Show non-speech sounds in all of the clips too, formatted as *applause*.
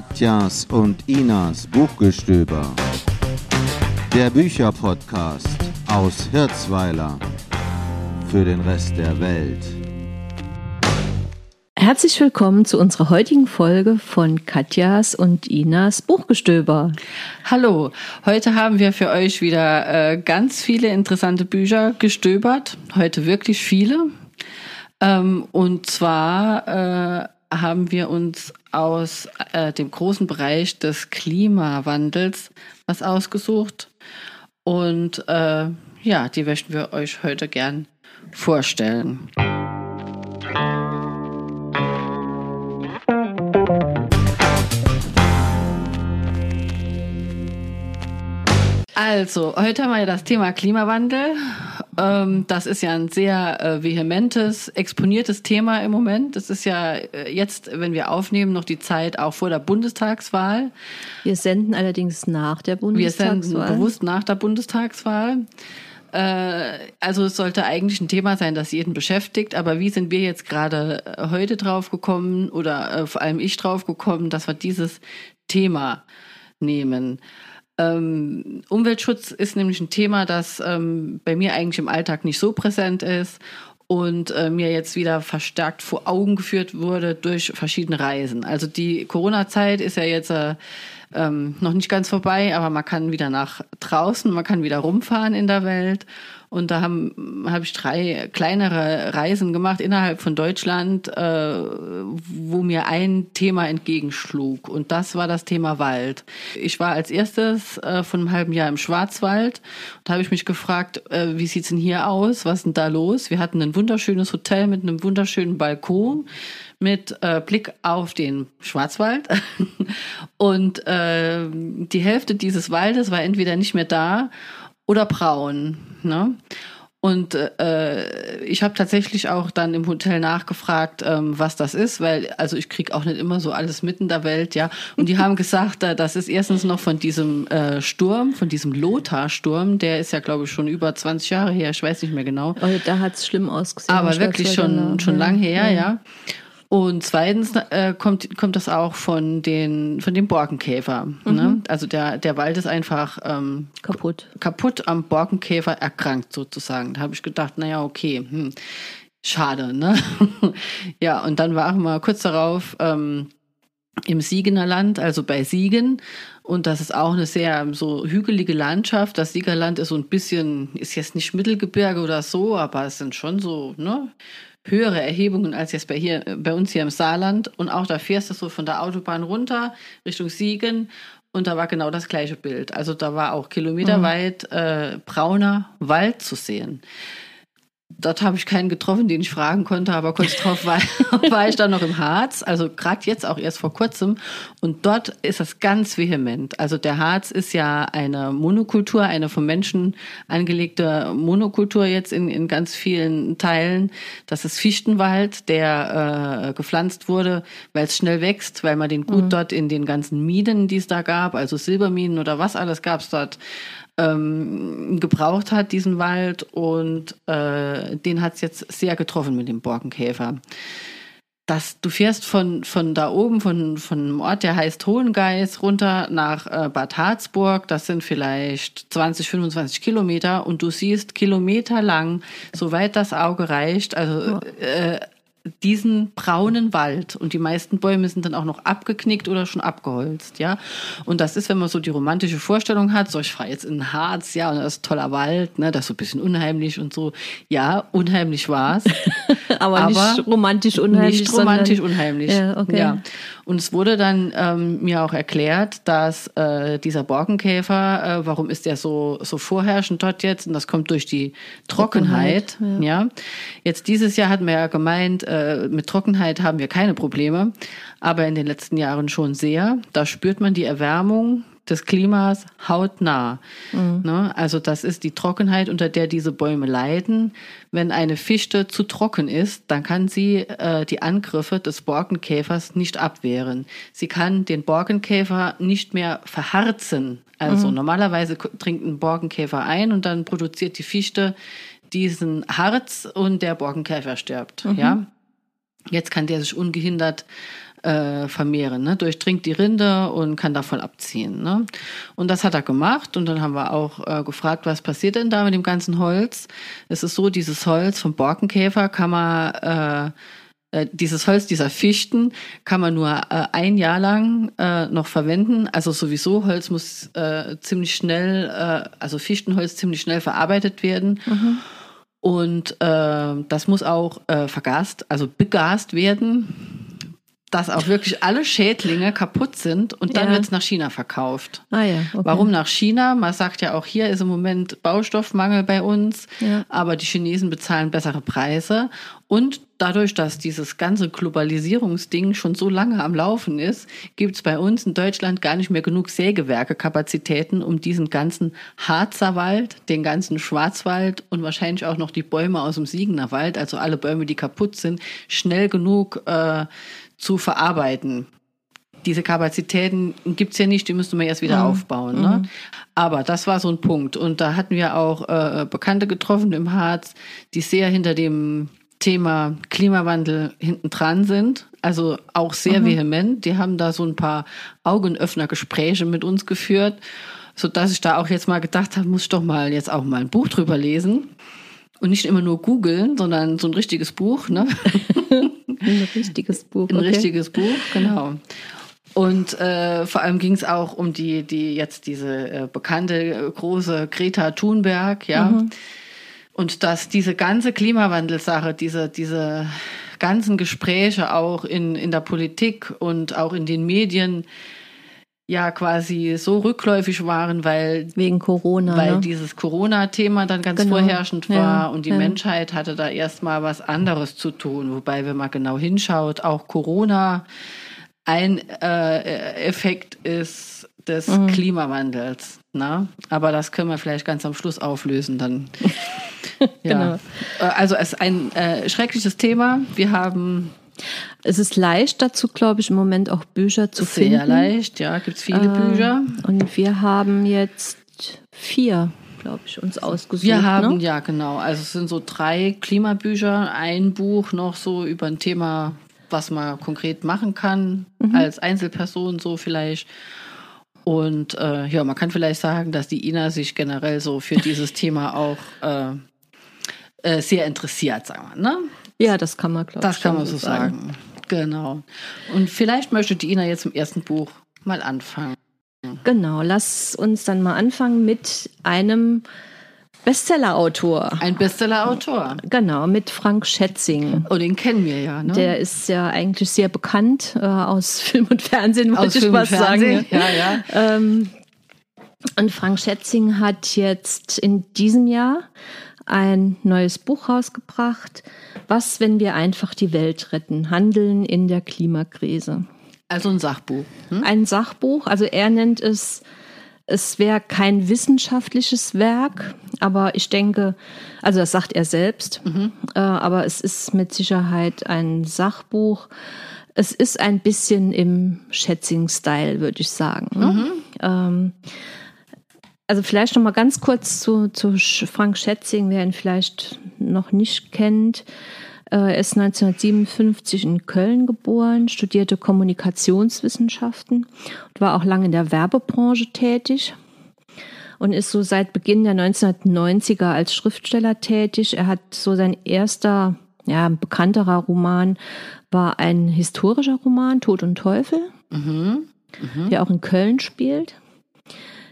Katjas und Inas Buchgestöber. Der Bücherpodcast aus Hirzweiler für den Rest der Welt. Herzlich willkommen zu unserer heutigen Folge von Katjas und Inas Buchgestöber. Hallo, heute haben wir für euch wieder äh, ganz viele interessante Bücher gestöbert. Heute wirklich viele. Ähm, und zwar äh, haben wir uns aus äh, dem großen Bereich des Klimawandels was ausgesucht. Und äh, ja, die möchten wir euch heute gern vorstellen. Also, heute haben wir das Thema Klimawandel. Ähm, das ist ja ein sehr äh, vehementes, exponiertes Thema im Moment. Das ist ja äh, jetzt, wenn wir aufnehmen, noch die Zeit auch vor der Bundestagswahl. Wir senden allerdings nach der Bundestagswahl. Wir senden bewusst nach der Bundestagswahl. Äh, also es sollte eigentlich ein Thema sein, das jeden beschäftigt. Aber wie sind wir jetzt gerade heute drauf gekommen oder vor allem ich drauf gekommen, dass wir dieses Thema nehmen? Ähm, Umweltschutz ist nämlich ein Thema, das ähm, bei mir eigentlich im Alltag nicht so präsent ist und äh, mir jetzt wieder verstärkt vor Augen geführt wurde durch verschiedene Reisen. Also die Corona-Zeit ist ja jetzt äh, ähm, noch nicht ganz vorbei, aber man kann wieder nach draußen, man kann wieder rumfahren in der Welt. Und da habe hab ich drei kleinere Reisen gemacht innerhalb von Deutschland, äh, wo mir ein Thema entgegenschlug. Und das war das Thema Wald. Ich war als erstes äh, von einem halben Jahr im Schwarzwald. Da habe ich mich gefragt, äh, wie sieht's denn hier aus? Was ist denn da los? Wir hatten ein wunderschönes Hotel mit einem wunderschönen Balkon mit äh, Blick auf den Schwarzwald. *laughs* Und äh, die Hälfte dieses Waldes war entweder nicht mehr da oder braun. Ne? Und äh, ich habe tatsächlich auch dann im Hotel nachgefragt, ähm, was das ist, weil also ich krieg auch nicht immer so alles mitten der Welt, ja. Und die haben gesagt, äh, das ist erstens noch von diesem äh, Sturm, von diesem Lothar-Sturm, der ist ja, glaube ich, schon über 20 Jahre her, ich weiß nicht mehr genau. Oh, da hat's schlimm ausgesehen. Aber wirklich schon, schon lang her, ja. ja. Und zweitens äh, kommt, kommt das auch von den von dem Borkenkäfer. Mhm. Ne? Also der, der Wald ist einfach ähm, kaputt. Kaputt am Borkenkäfer erkrankt sozusagen. Da habe ich gedacht, naja, okay, hm, schade, ne? *laughs* ja, und dann waren wir kurz darauf ähm, im Siegener Land, also bei Siegen. Und das ist auch eine sehr so hügelige Landschaft. Das Siegerland ist so ein bisschen, ist jetzt nicht Mittelgebirge oder so, aber es sind schon so, ne? Höhere Erhebungen als jetzt bei, hier, bei uns hier im Saarland. Und auch da fährst du so von der Autobahn runter Richtung Siegen und da war genau das gleiche Bild. Also da war auch kilometerweit äh, brauner Wald zu sehen. Dort habe ich keinen getroffen, den ich fragen konnte, aber kurz drauf war, *laughs* war ich dann noch im Harz, also gerade jetzt auch erst vor kurzem. Und dort ist das ganz vehement. Also der Harz ist ja eine Monokultur, eine vom Menschen angelegte Monokultur jetzt in, in ganz vielen Teilen. Das ist Fichtenwald, der äh, gepflanzt wurde, weil es schnell wächst, weil man den gut mhm. dort in den ganzen Minen, die es da gab, also Silberminen oder was alles gab es dort, ähm, gebraucht hat, diesen Wald. Und äh, den hat es jetzt sehr getroffen mit dem Borkenkäfer. Das, du fährst von, von da oben, von, von einem Ort, der heißt Hohengeis, runter nach äh, Bad Harzburg. Das sind vielleicht 20, 25 Kilometer und du siehst kilometerlang, soweit das Auge reicht, also äh, diesen braunen Wald und die meisten Bäume sind dann auch noch abgeknickt oder schon abgeholzt, ja. Und das ist, wenn man so die romantische Vorstellung hat, so ich fahre jetzt in den Harz, ja, und das ist toller Wald, ne, das ist so ein bisschen unheimlich und so. Ja, unheimlich war's. aber, *laughs* aber nicht romantisch unheimlich. Nicht romantisch sondern, unheimlich. Ja, okay. ja. Und es wurde dann ähm, mir auch erklärt, dass äh, dieser Borkenkäfer, äh, warum ist der so, so vorherrschend dort jetzt? Und das kommt durch die Trockenheit, Trockenheit ja. ja. Jetzt dieses Jahr hatten wir ja gemeint, äh, mit Trockenheit haben wir keine Probleme, aber in den letzten Jahren schon sehr. Da spürt man die Erwärmung des Klimas hautnah. Mhm. Ne? Also das ist die Trockenheit, unter der diese Bäume leiden. Wenn eine Fichte zu trocken ist, dann kann sie äh, die Angriffe des Borkenkäfers nicht abwehren. Sie kann den Borkenkäfer nicht mehr verharzen. Also mhm. normalerweise trinkt ein Borkenkäfer ein und dann produziert die Fichte diesen Harz und der Borkenkäfer stirbt. Mhm. Ja. Jetzt kann der sich ungehindert äh, vermehren, ne? durchdringt die Rinde und kann davon abziehen. Ne? Und das hat er gemacht und dann haben wir auch äh, gefragt, was passiert denn da mit dem ganzen Holz? Es ist so, dieses Holz vom Borkenkäfer kann man äh, äh, dieses Holz dieser Fichten kann man nur äh, ein Jahr lang äh, noch verwenden. Also sowieso Holz muss äh, ziemlich schnell, äh, also Fichtenholz ziemlich schnell verarbeitet werden. Mhm. Und äh, das muss auch äh, vergast, also begast werden dass auch wirklich alle Schädlinge kaputt sind und dann ja. wird es nach China verkauft. Ah ja, okay. Warum nach China? Man sagt ja auch, hier ist im Moment Baustoffmangel bei uns, ja. aber die Chinesen bezahlen bessere Preise. Und dadurch, dass dieses ganze Globalisierungsding schon so lange am Laufen ist, gibt es bei uns in Deutschland gar nicht mehr genug Sägewerke-Kapazitäten, um diesen ganzen Harzerwald, den ganzen Schwarzwald und wahrscheinlich auch noch die Bäume aus dem Siegener Wald, also alle Bäume, die kaputt sind, schnell genug äh, zu verarbeiten. Diese Kapazitäten gibt's ja nicht, die müsste man erst wieder mhm. aufbauen. Ne? Mhm. Aber das war so ein Punkt. Und da hatten wir auch äh, Bekannte getroffen im Harz, die sehr hinter dem Thema Klimawandel hinten dran sind. Also auch sehr mhm. vehement. Die haben da so ein paar Augenöffner-Gespräche mit uns geführt, so dass ich da auch jetzt mal gedacht habe, muss ich doch mal jetzt auch mal ein Buch drüber lesen. Und nicht immer nur googeln, sondern so ein richtiges Buch. Ne? *laughs* ein richtiges Buch. Ein okay. richtiges Buch, genau. Und äh, vor allem ging es auch um die, die jetzt diese äh, bekannte äh, große Greta Thunberg, ja. Mhm. Und dass diese ganze Klimawandelsache, diese, diese ganzen Gespräche auch in, in der Politik und auch in den Medien ja quasi so rückläufig waren, weil wegen Corona, weil ne? dieses Corona-Thema dann ganz genau. vorherrschend war ja, und die ja. Menschheit hatte da erstmal was anderes zu tun, wobei wenn man genau hinschaut, auch Corona ein äh, Effekt ist des mhm. Klimawandels. Na? Aber das können wir vielleicht ganz am Schluss auflösen dann. *laughs* genau. Äh, also es ist ein äh, schreckliches Thema. Wir haben es ist leicht dazu, glaube ich, im Moment auch Bücher zu Sehr finden. Sehr leicht, ja, gibt es viele äh, Bücher. Und wir haben jetzt vier, glaube ich, uns ausgesucht. Wir haben, ne? ja, genau. Also es sind so drei Klimabücher, ein Buch noch so über ein Thema, was man konkret machen kann, mhm. als Einzelperson so vielleicht. Und äh, ja, man kann vielleicht sagen, dass die Ina sich generell so für dieses Thema auch äh, äh, sehr interessiert, sagen wir. Ne? Ja, das kann man, glaube ich. Das kann man so sagen. sagen. Genau. Und vielleicht möchte die Ina jetzt im ersten Buch mal anfangen. Genau, lass uns dann mal anfangen mit einem Bestsellerautor. Ein Bestsellerautor. Genau, mit Frank Schätzing. Oh, den kennen wir ja. Ne? Der ist ja eigentlich sehr bekannt äh, aus *laughs* Film und Fernsehen, wollte ich was sagen. Ja, ja. Ähm, und Frank Schätzing hat jetzt in diesem Jahr ein neues Buch rausgebracht. Was, wenn wir einfach die Welt retten? Handeln in der Klimakrise. Also ein Sachbuch. Hm? Ein Sachbuch. Also er nennt es, es wäre kein wissenschaftliches Werk, aber ich denke, also das sagt er selbst, mhm. äh, aber es ist mit Sicherheit ein Sachbuch. Es ist ein bisschen im Schätzing-Style, würde ich sagen. Ne? Mhm. Ähm, also vielleicht noch mal ganz kurz zu, zu Frank Schätzing, wer ihn vielleicht noch nicht kennt. Äh, er ist 1957 in Köln geboren, studierte Kommunikationswissenschaften und war auch lange in der Werbebranche tätig und ist so seit Beginn der 1990er als Schriftsteller tätig. Er hat so sein erster, ja, bekannterer Roman war ein historischer Roman, Tod und Teufel, mhm. Mhm. der auch in Köln spielt.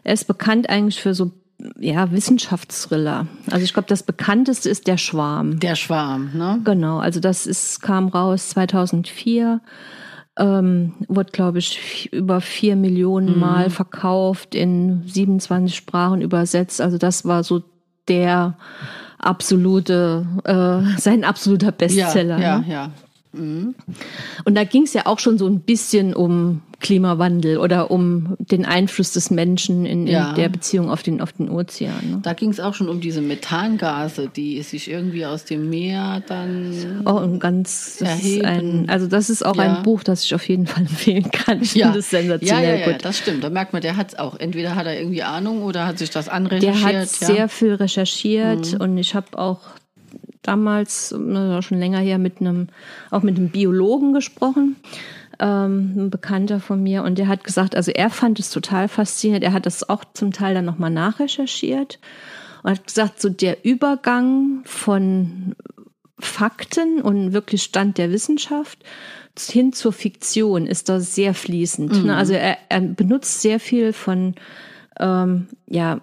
Er ist bekannt eigentlich für so ja, Wissenschaftsthriller. Also ich glaube, das bekannteste ist Der Schwarm. Der Schwarm, ne? Genau, also das ist, kam raus 2004, ähm, wurde, glaube ich, über vier Millionen mhm. Mal verkauft, in 27 Sprachen übersetzt. Also das war so der absolute, äh, *laughs* sein absoluter Bestseller. Ja, ja, ne? ja. Mhm. Und da ging es ja auch schon so ein bisschen um Klimawandel oder um den Einfluss des Menschen in, in ja. der Beziehung auf den, auf den Ozean. Ne? Da ging es auch schon um diese Methangase, die sich irgendwie aus dem Meer dann oh, und ganz. Ein, also das ist auch ja. ein Buch, das ich auf jeden Fall *laughs* empfehlen kann. Ich ja. finde es sensationell ja, ja, ja, das stimmt. Da merkt man, der hat es auch. Entweder hat er irgendwie Ahnung oder hat sich das anrecherchiert. Der hat sehr viel recherchiert mhm. und ich habe auch damals, schon länger her, mit einem, auch mit einem Biologen gesprochen ähm, ein Bekannter von mir, und der hat gesagt, also er fand es total faszinierend. Er hat das auch zum Teil dann nochmal nachrecherchiert und hat gesagt, so der Übergang von Fakten und wirklich Stand der Wissenschaft hin zur Fiktion ist da sehr fließend. Ne? Mhm. Also er, er, benutzt sehr viel von ähm, ja,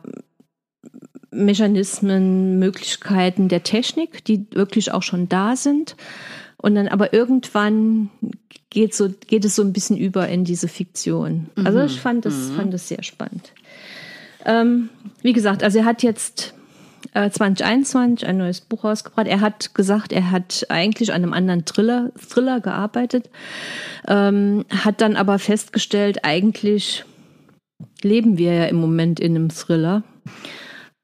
Mechanismen, Möglichkeiten der Technik, die wirklich auch schon da sind. Und dann aber irgendwann geht, so, geht es so ein bisschen über in diese Fiktion. Also mhm. ich fand das, mhm. fand das sehr spannend. Ähm, wie gesagt, also er hat jetzt 2021 äh, ein neues Buch rausgebracht. Er hat gesagt, er hat eigentlich an einem anderen Thriller, Thriller gearbeitet, ähm, hat dann aber festgestellt, eigentlich leben wir ja im Moment in einem Thriller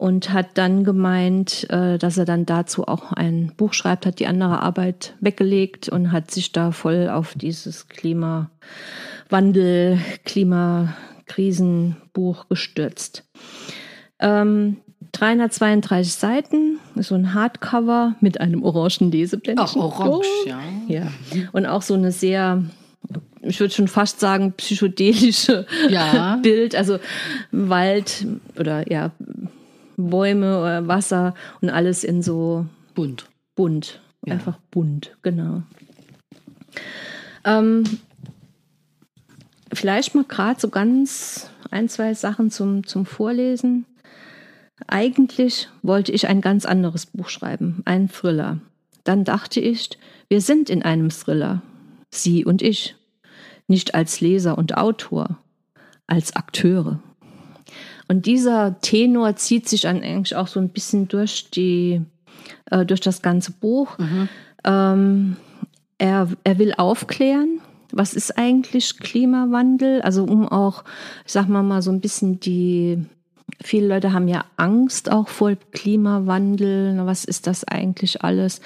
und hat dann gemeint, äh, dass er dann dazu auch ein Buch schreibt, hat die andere Arbeit weggelegt und hat sich da voll auf dieses Klimawandel, Klimakrisenbuch gestürzt. Ähm, 332 Seiten, so ein Hardcover mit einem orangen Leseblättchen. Ach, orange, oh. ja. ja. Und auch so eine sehr, ich würde schon fast sagen, psychedelische ja. *laughs* Bild. Also Wald oder ja, Bäume oder Wasser und alles in so bunt. Bunt. Ja. Einfach bunt, genau. Ähm, vielleicht mal gerade so ganz ein, zwei Sachen zum, zum Vorlesen. Eigentlich wollte ich ein ganz anderes Buch schreiben, einen Thriller. Dann dachte ich, wir sind in einem Thriller, Sie und ich, nicht als Leser und Autor, als Akteure. Und dieser Tenor zieht sich dann eigentlich auch so ein bisschen durch die, äh, durch das ganze Buch. Mhm. Ähm, er, er will aufklären, was ist eigentlich Klimawandel? Also um auch, ich sag mal mal, so ein bisschen die Viele Leute haben ja Angst auch vor Klimawandel. Was ist das eigentlich alles?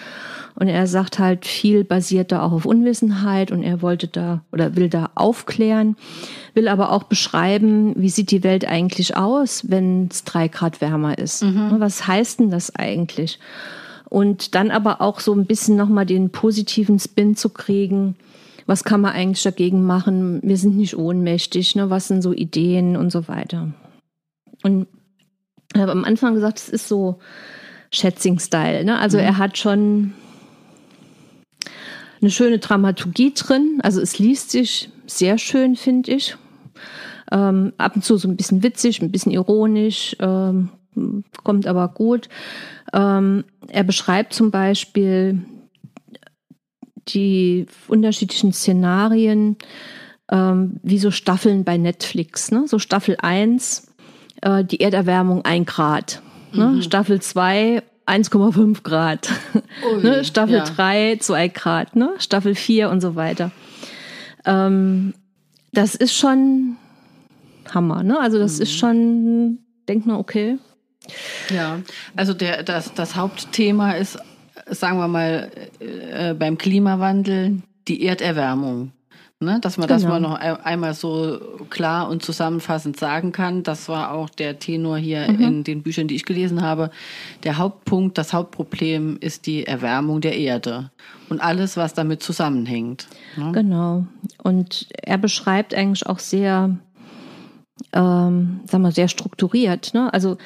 Und er sagt halt, viel basiert da auch auf Unwissenheit und er wollte da oder will da aufklären, will aber auch beschreiben, wie sieht die Welt eigentlich aus, wenn es drei Grad wärmer ist. Mhm. Was heißt denn das eigentlich? Und dann aber auch so ein bisschen nochmal den positiven Spin zu kriegen. Was kann man eigentlich dagegen machen? Wir sind nicht ohnmächtig. Ne? Was sind so Ideen und so weiter? Und ich habe am Anfang gesagt, es ist so Schätzing-Style. Ne? Also mhm. er hat schon eine schöne Dramaturgie drin. Also es liest sich sehr schön, finde ich. Ähm, ab und zu so ein bisschen witzig, ein bisschen ironisch, ähm, kommt aber gut. Ähm, er beschreibt zum Beispiel die unterschiedlichen Szenarien, ähm, wie so Staffeln bei Netflix. Ne? So Staffel 1 äh, die Erderwärmung 1 Grad. Ne? Mhm. Staffel 2 1,5 Grad. *laughs* Ui, ne? Staffel ja. 3 2 Grad. Ne? Staffel 4 und so weiter. Ähm, das ist schon Hammer. Ne? Also das mhm. ist schon, denkt man, okay. Ja, also der, das, das Hauptthema ist, sagen wir mal, äh, beim Klimawandel die Erderwärmung. Ne, dass man genau. das mal noch einmal so klar und zusammenfassend sagen kann. Das war auch der Tenor hier mhm. in den Büchern, die ich gelesen habe. Der Hauptpunkt, das Hauptproblem ist die Erwärmung der Erde und alles, was damit zusammenhängt. Ne? Genau. Und er beschreibt eigentlich auch sehr ähm, sagen wir, sehr strukturiert. Ne? Also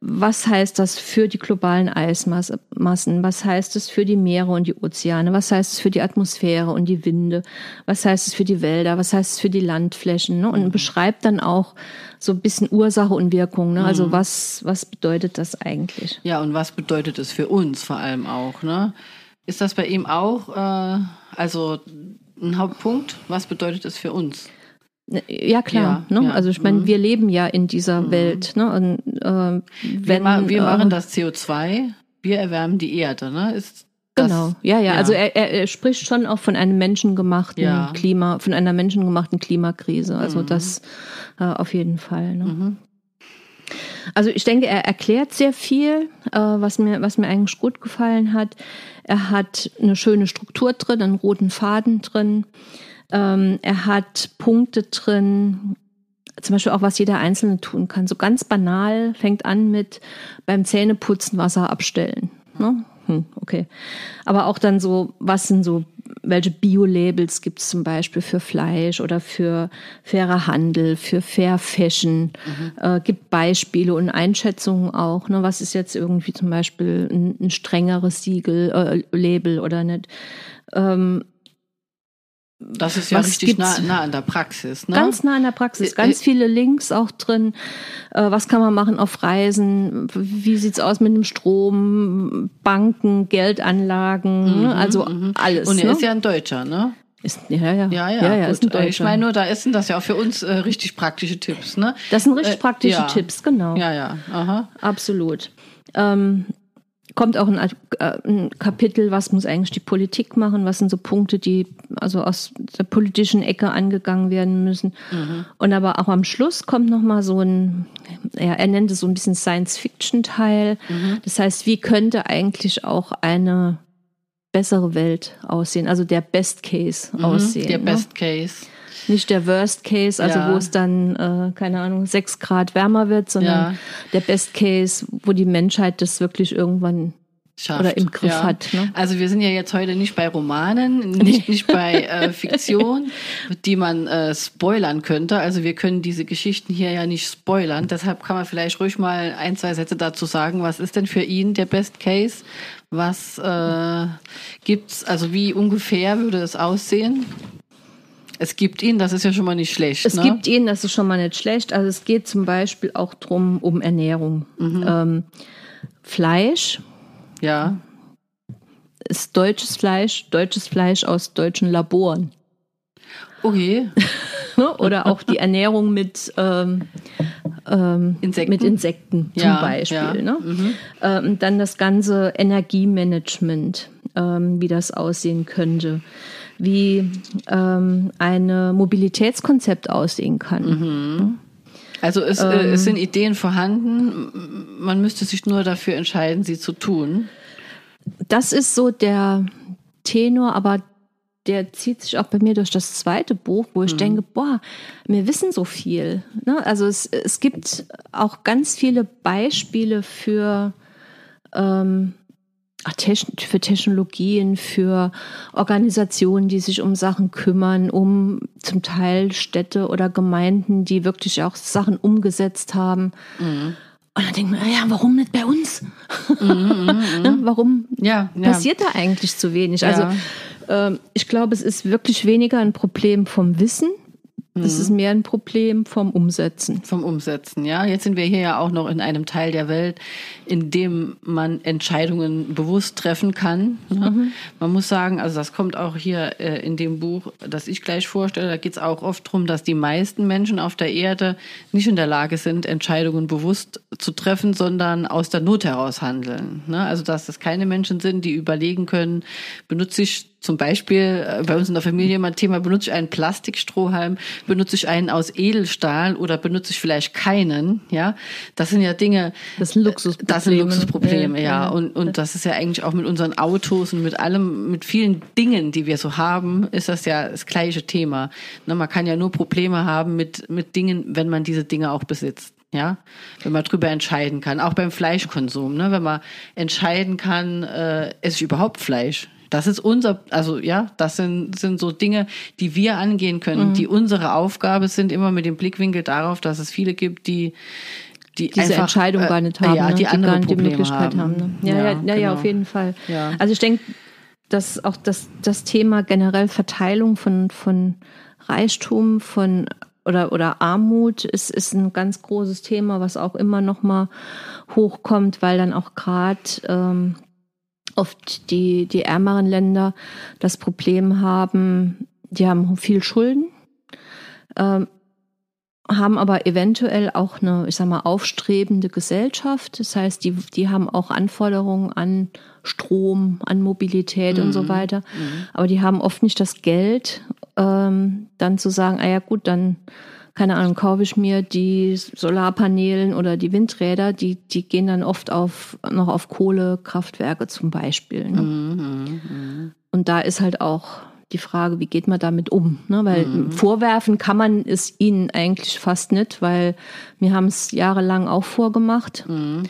was heißt das für die globalen Eismassen? Was heißt es für die Meere und die Ozeane? Was heißt es für die Atmosphäre und die Winde? Was heißt es für die Wälder? Was heißt es für die Landflächen? Ne? Und mhm. beschreibt dann auch so ein bisschen Ursache und Wirkung. Ne? Also mhm. was, was bedeutet das eigentlich? Ja, und was bedeutet es für uns vor allem auch? Ne? Ist das bei ihm auch äh, also ein Hauptpunkt? Was bedeutet es für uns? Ja, klar. Ja, ne? ja. Also ich meine, mhm. wir leben ja in dieser mhm. Welt. Ne? Und, äh, wenn, wir, wir machen äh, das CO2, wir erwärmen die Erde. Ne? Ist genau, ja, ja, ja. Also er, er, er spricht schon auch von einem menschengemachten. Klima, von einer menschengemachten Klimakrise. Also mhm. das äh, auf jeden Fall. Ne? Mhm. Also ich denke, er erklärt sehr viel, äh, was mir, was mir eigentlich gut gefallen hat. Er hat eine schöne Struktur drin, einen roten Faden drin. Ähm, er hat Punkte drin, zum Beispiel auch, was jeder Einzelne tun kann. So ganz banal fängt an mit beim Zähneputzen Wasser abstellen. Ne? Hm, okay. Aber auch dann so, was sind so welche Bio-Labels gibt es zum Beispiel für Fleisch oder für fairer Handel, für Fair Fashion. Mhm. Äh, gibt Beispiele und Einschätzungen auch. Ne? Was ist jetzt irgendwie zum Beispiel ein, ein strengeres Siegel, äh, Label oder nicht? Ähm, das ist ja richtig nah, nah, an der Praxis. Ne? Ganz nah an der Praxis. Ganz viele Links auch drin. Äh, was kann man machen auf Reisen? Wie sieht's aus mit dem Strom? Banken, Geldanlagen, mhm, also mhm. alles. Und er ne? ist ja ein Deutscher, ne? Ist, ja, ja. Ja, ja, ja, ein Deutscher. Ich meine nur, da sind das ja auch für uns äh, richtig praktische Tipps, ne? Das sind richtig äh, praktische ja. Tipps, genau. Ja, ja. Aha. Absolut. Ähm, kommt auch ein, äh, ein, Kapitel, was muss eigentlich die Politik machen, was sind so Punkte, die also aus der politischen Ecke angegangen werden müssen. Mhm. Und aber auch am Schluss kommt nochmal so ein, ja, er nennt es so ein bisschen Science-Fiction-Teil. Mhm. Das heißt, wie könnte eigentlich auch eine bessere Welt aussehen, also der Best Case mhm, aussehen. Der ne? Best Case nicht der Worst Case, also ja. wo es dann, äh, keine Ahnung, sechs Grad wärmer wird, sondern ja. der Best Case, wo die Menschheit das wirklich irgendwann Schafft. oder im Griff ja. hat. Ne? Also wir sind ja jetzt heute nicht bei Romanen, *laughs* nicht, nicht bei äh, Fiktion, die man äh, spoilern könnte. Also wir können diese Geschichten hier ja nicht spoilern. Deshalb kann man vielleicht ruhig mal ein, zwei Sätze dazu sagen. Was ist denn für ihn der Best Case? Was äh, gibt's? Also wie ungefähr würde es aussehen? Es gibt ihn, das ist ja schon mal nicht schlecht. Es ne? gibt ihn, das ist schon mal nicht schlecht. Also es geht zum Beispiel auch drum um Ernährung. Mhm. Ähm, Fleisch. Ja. Ist deutsches Fleisch, deutsches Fleisch aus deutschen Laboren. Okay. *laughs* Oder auch die Ernährung mit, ähm, ähm, Insekten? mit Insekten zum ja, Beispiel. Ja. Ne? Mhm. Ähm, dann das ganze Energiemanagement, ähm, wie das aussehen könnte wie ähm, ein Mobilitätskonzept aussehen kann. Mhm. Also es, äh, ähm, es sind Ideen vorhanden, man müsste sich nur dafür entscheiden, sie zu tun. Das ist so der Tenor, aber der zieht sich auch bei mir durch das zweite Buch, wo ich mhm. denke, boah, wir wissen so viel. Ne? Also es, es gibt auch ganz viele Beispiele für ähm, für Technologien, für Organisationen, die sich um Sachen kümmern, um zum Teil Städte oder Gemeinden, die wirklich auch Sachen umgesetzt haben. Mhm. Und dann denken wir, ja, warum nicht bei uns? Mhm, mhm, *laughs* mhm. Warum ja, ja. passiert da eigentlich zu wenig? Also, ja. Also äh, ich glaube, es ist wirklich weniger ein Problem vom Wissen, das mhm. ist mehr ein Problem vom Umsetzen. Vom Umsetzen, ja. Jetzt sind wir hier ja auch noch in einem Teil der Welt, in dem man Entscheidungen bewusst treffen kann. Ne? Mhm. Man muss sagen, also das kommt auch hier äh, in dem Buch, das ich gleich vorstelle, da geht es auch oft darum, dass die meisten Menschen auf der Erde nicht in der Lage sind, Entscheidungen bewusst zu treffen, sondern aus der Not heraus handeln. Ne? Also dass das keine Menschen sind, die überlegen können, benutze ich zum Beispiel äh, bei uns in der Familie immer Thema, benutze ich einen Plastikstrohhalm, benutze ich einen aus Edelstahl oder benutze ich vielleicht keinen, ja. Das sind ja Dinge. Das sind Luxusprobleme. Das sind Luxusprobleme, ja. ja. Und, und das ist ja eigentlich auch mit unseren Autos und mit allem, mit vielen Dingen, die wir so haben, ist das ja das gleiche Thema. Ne, man kann ja nur Probleme haben mit, mit Dingen, wenn man diese Dinge auch besitzt. Ja, wenn man drüber entscheiden kann, auch beim Fleischkonsum, ne? wenn man entscheiden kann, äh, esse ich überhaupt Fleisch? Das ist unser, also ja, das sind, sind so Dinge, die wir angehen können, mhm. die unsere Aufgabe sind, immer mit dem Blickwinkel darauf, dass es viele gibt, die die diese einfach, Entscheidung gar nicht haben, ja, ne? die, die gar nicht die Möglichkeit haben. haben ne? ja, ja, ja, genau. ja, auf jeden Fall. Ja. Also ich denke, dass auch das, das Thema generell Verteilung von, von Reichtum, von oder, oder Armut ist, ist ein ganz großes Thema, was auch immer noch mal hochkommt, weil dann auch gerade ähm, oft die, die ärmeren Länder das Problem haben, die haben viel Schulden, ähm, haben aber eventuell auch eine, ich sag mal, aufstrebende Gesellschaft. Das heißt, die, die haben auch Anforderungen an Strom, an Mobilität mhm. und so mhm. weiter. Mhm. Aber die haben oft nicht das Geld, ähm, dann zu sagen, ah ja gut, dann keine Ahnung, kaufe ich mir die Solarpanelen oder die Windräder, die, die gehen dann oft auf, noch auf Kohlekraftwerke zum Beispiel. Ne? Mhm, mh. Und da ist halt auch die Frage, wie geht man damit um? Ne? Weil mhm. vorwerfen kann man es ihnen eigentlich fast nicht, weil wir haben es jahrelang auch vorgemacht. Mhm.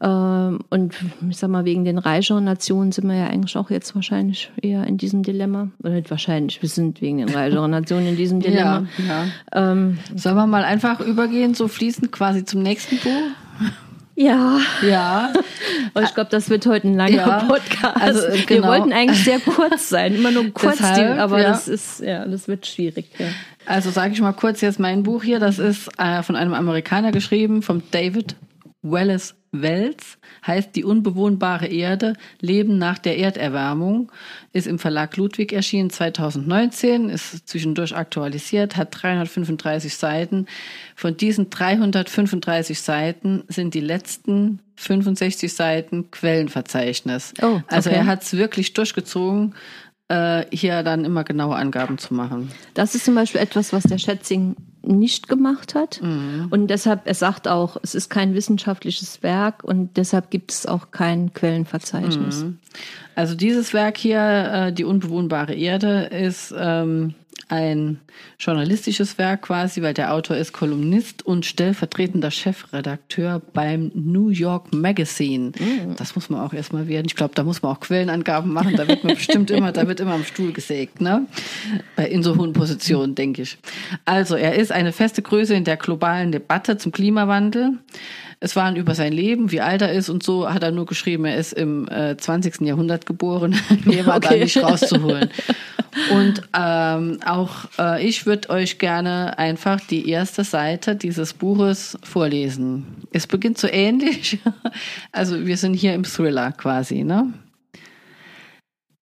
Ähm, und ich sag mal, wegen den reicheren Nationen sind wir ja eigentlich auch jetzt wahrscheinlich eher in diesem Dilemma. Oder nicht wahrscheinlich, wir sind wegen den reicheren Nationen in diesem *laughs* Dilemma. Ja, ja. Ähm, Sollen wir mal einfach übergehen, so fließend quasi zum nächsten Buch? Ja. Ja. *laughs* Und ich glaube, das wird heute ein langer ja. Podcast. Also, genau. Wir wollten eigentlich sehr kurz sein, immer nur kurz, Deshalb, die, aber ja. das ist, ja, das wird schwierig. Ja. Also sage ich mal kurz jetzt mein Buch hier. Das ist äh, von einem Amerikaner geschrieben, vom David Wallace Wells, heißt Die unbewohnbare Erde, Leben nach der Erderwärmung, ist im Verlag Ludwig erschienen 2019, ist zwischendurch aktualisiert, hat 335 Seiten. Von diesen 335 Seiten sind die letzten 65 Seiten Quellenverzeichnis. Oh, okay. Also er hat es wirklich durchgezogen, äh, hier dann immer genaue Angaben zu machen. Das ist zum Beispiel etwas, was der Schätzing nicht gemacht hat. Mhm. Und deshalb, er sagt auch, es ist kein wissenschaftliches Werk und deshalb gibt es auch kein Quellenverzeichnis. Mhm. Also dieses Werk hier, äh, Die unbewohnbare Erde, ist ähm, ein journalistisches Werk quasi, weil der Autor ist Kolumnist und stellvertretender Chefredakteur beim New York Magazine. Mhm. Das muss man auch erstmal werden. Ich glaube, da muss man auch Quellenangaben machen. Da wird man bestimmt immer, da wird immer am Stuhl gesägt, ne? Bei in so hohen Positionen, denke ich. Also, er ist eine feste Größe in der globalen Debatte zum Klimawandel. Es waren über sein Leben, wie alt er ist und so, hat er nur geschrieben, er ist im äh, 20. Jahrhundert geboren. *laughs* Mehr war okay. da nicht rauszuholen. *laughs* Und ähm, auch äh, ich würde euch gerne einfach die erste Seite dieses Buches vorlesen. Es beginnt so ähnlich. *laughs* Also wir sind hier im Thriller quasi, ne?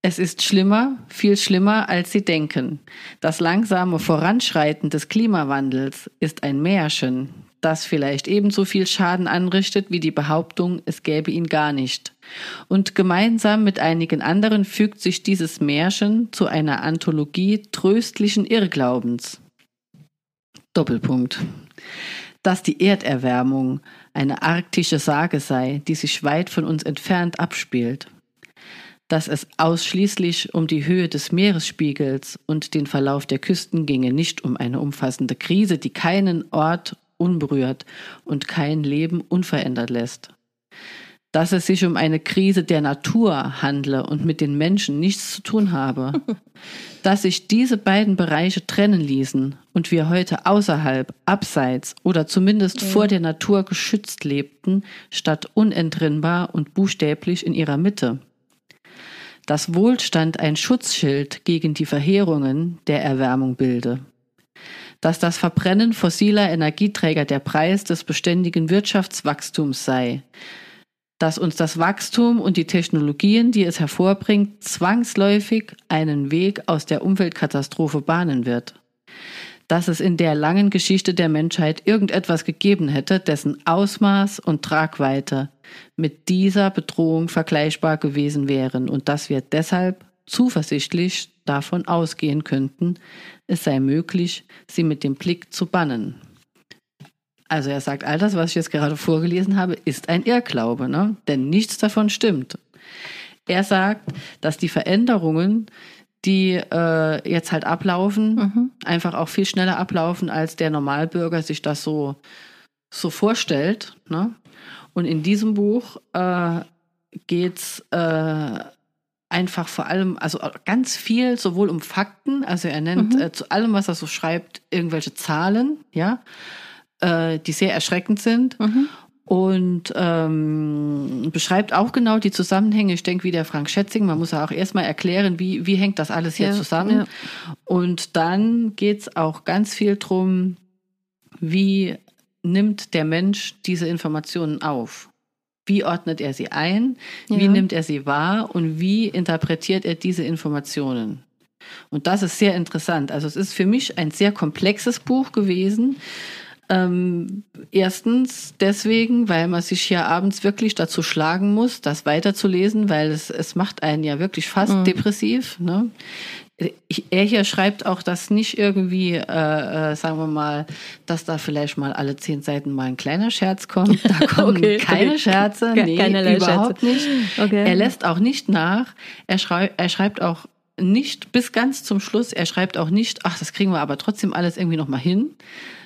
Es ist schlimmer, viel schlimmer, als Sie denken. Das langsame Voranschreiten des Klimawandels ist ein Märchen, das vielleicht ebenso viel Schaden anrichtet wie die Behauptung, es gäbe ihn gar nicht. Und gemeinsam mit einigen anderen fügt sich dieses Märchen zu einer Anthologie tröstlichen Irrglaubens. Doppelpunkt. Dass die Erderwärmung eine arktische Sage sei, die sich weit von uns entfernt abspielt. Dass es ausschließlich um die Höhe des Meeresspiegels und den Verlauf der Küsten ginge, nicht um eine umfassende Krise, die keinen Ort unberührt und kein Leben unverändert lässt. Dass es sich um eine Krise der Natur handle und mit den Menschen nichts zu tun habe. *laughs* Dass sich diese beiden Bereiche trennen ließen und wir heute außerhalb, abseits oder zumindest ja. vor der Natur geschützt lebten, statt unentrinnbar und buchstäblich in ihrer Mitte. Dass Wohlstand ein Schutzschild gegen die Verheerungen der Erwärmung bilde dass das Verbrennen fossiler Energieträger der Preis des beständigen Wirtschaftswachstums sei, dass uns das Wachstum und die Technologien, die es hervorbringt, zwangsläufig einen Weg aus der Umweltkatastrophe bahnen wird, dass es in der langen Geschichte der Menschheit irgendetwas gegeben hätte, dessen Ausmaß und Tragweite mit dieser Bedrohung vergleichbar gewesen wären und dass wir deshalb zuversichtlich davon ausgehen könnten, es sei möglich, sie mit dem Blick zu bannen. Also er sagt, all das, was ich jetzt gerade vorgelesen habe, ist ein Irrglaube, ne? denn nichts davon stimmt. Er sagt, dass die Veränderungen, die äh, jetzt halt ablaufen, mhm. einfach auch viel schneller ablaufen, als der Normalbürger sich das so, so vorstellt. Ne? Und in diesem Buch äh, geht es äh, einfach vor allem, also ganz viel sowohl um Fakten, also er nennt mhm. äh, zu allem, was er so schreibt, irgendwelche Zahlen, ja, äh, die sehr erschreckend sind. Mhm. Und ähm, beschreibt auch genau die Zusammenhänge. Ich denke, wie der Frank Schätzing, man muss ja auch erstmal erklären, wie, wie hängt das alles hier ja, zusammen. Ja. Und dann geht's auch ganz viel drum, wie nimmt der Mensch diese Informationen auf? Wie ordnet er sie ein? Wie ja. nimmt er sie wahr? Und wie interpretiert er diese Informationen? Und das ist sehr interessant. Also es ist für mich ein sehr komplexes Buch gewesen. Ähm, erstens deswegen, weil man sich hier abends wirklich dazu schlagen muss, das weiterzulesen, weil es, es macht einen ja wirklich fast mhm. depressiv. Ne? Er hier schreibt auch, dass nicht irgendwie, äh, äh, sagen wir mal, dass da vielleicht mal alle zehn Seiten mal ein kleiner Scherz kommt. Da *laughs* kommen okay, keine. Scherze, nee, Keinerlei überhaupt Scherze. nicht. Okay. Er lässt auch nicht nach. Er, schrei er schreibt auch nicht bis ganz zum Schluss. Er schreibt auch nicht, ach, das kriegen wir aber trotzdem alles irgendwie noch mal hin,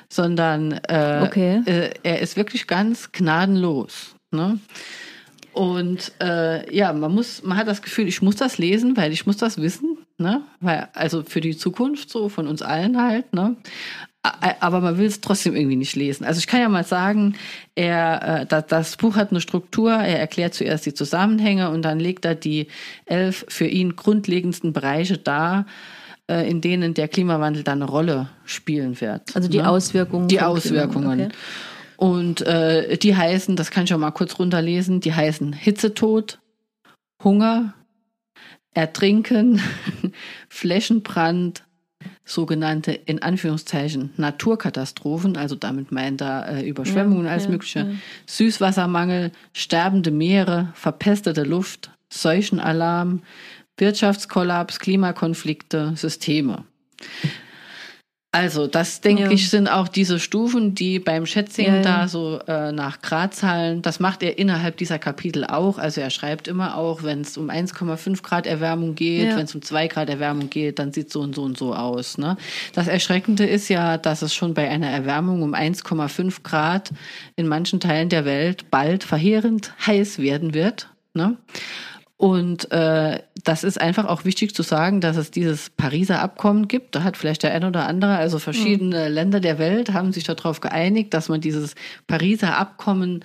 sondern äh, okay. äh, er ist wirklich ganz gnadenlos. Ne? Und äh, ja, man muss, man hat das Gefühl, ich muss das lesen, weil ich muss das wissen, ne? Weil, also für die Zukunft so von uns allen halt, ne? Aber man will es trotzdem irgendwie nicht lesen. Also ich kann ja mal sagen, er, äh, das Buch hat eine Struktur, er erklärt zuerst die Zusammenhänge und dann legt er die elf für ihn grundlegendsten Bereiche dar, äh, in denen der Klimawandel dann eine Rolle spielen wird. Also die ne? Auswirkungen. Die Auswirkungen. Okay. Und äh, die heißen, das kann ich auch mal kurz runterlesen, die heißen Hitzetod, Hunger, Ertrinken, *laughs* Flächenbrand, sogenannte in Anführungszeichen Naturkatastrophen, also damit meint er äh, Überschwemmungen, ja, alles ja, mögliche, ja. Süßwassermangel, sterbende Meere, verpestete Luft, Seuchenalarm, Wirtschaftskollaps, Klimakonflikte, Systeme. Also, das denke ja. ich, sind auch diese Stufen, die beim Schätzing ja, ja. da so äh, nach Gradzahlen, das macht er innerhalb dieser Kapitel auch. Also er schreibt immer auch, wenn es um 1,5 Grad Erwärmung geht, wenn es um 2 Grad Erwärmung geht, dann sieht so und so und so aus. Ne? Das Erschreckende ist ja, dass es schon bei einer Erwärmung um 1,5 Grad in manchen Teilen der Welt bald verheerend heiß werden wird. Ne? Und äh, das ist einfach auch wichtig zu sagen, dass es dieses Pariser Abkommen gibt. Da hat vielleicht der ein oder andere, also verschiedene mhm. Länder der Welt haben sich darauf geeinigt, dass man dieses Pariser Abkommen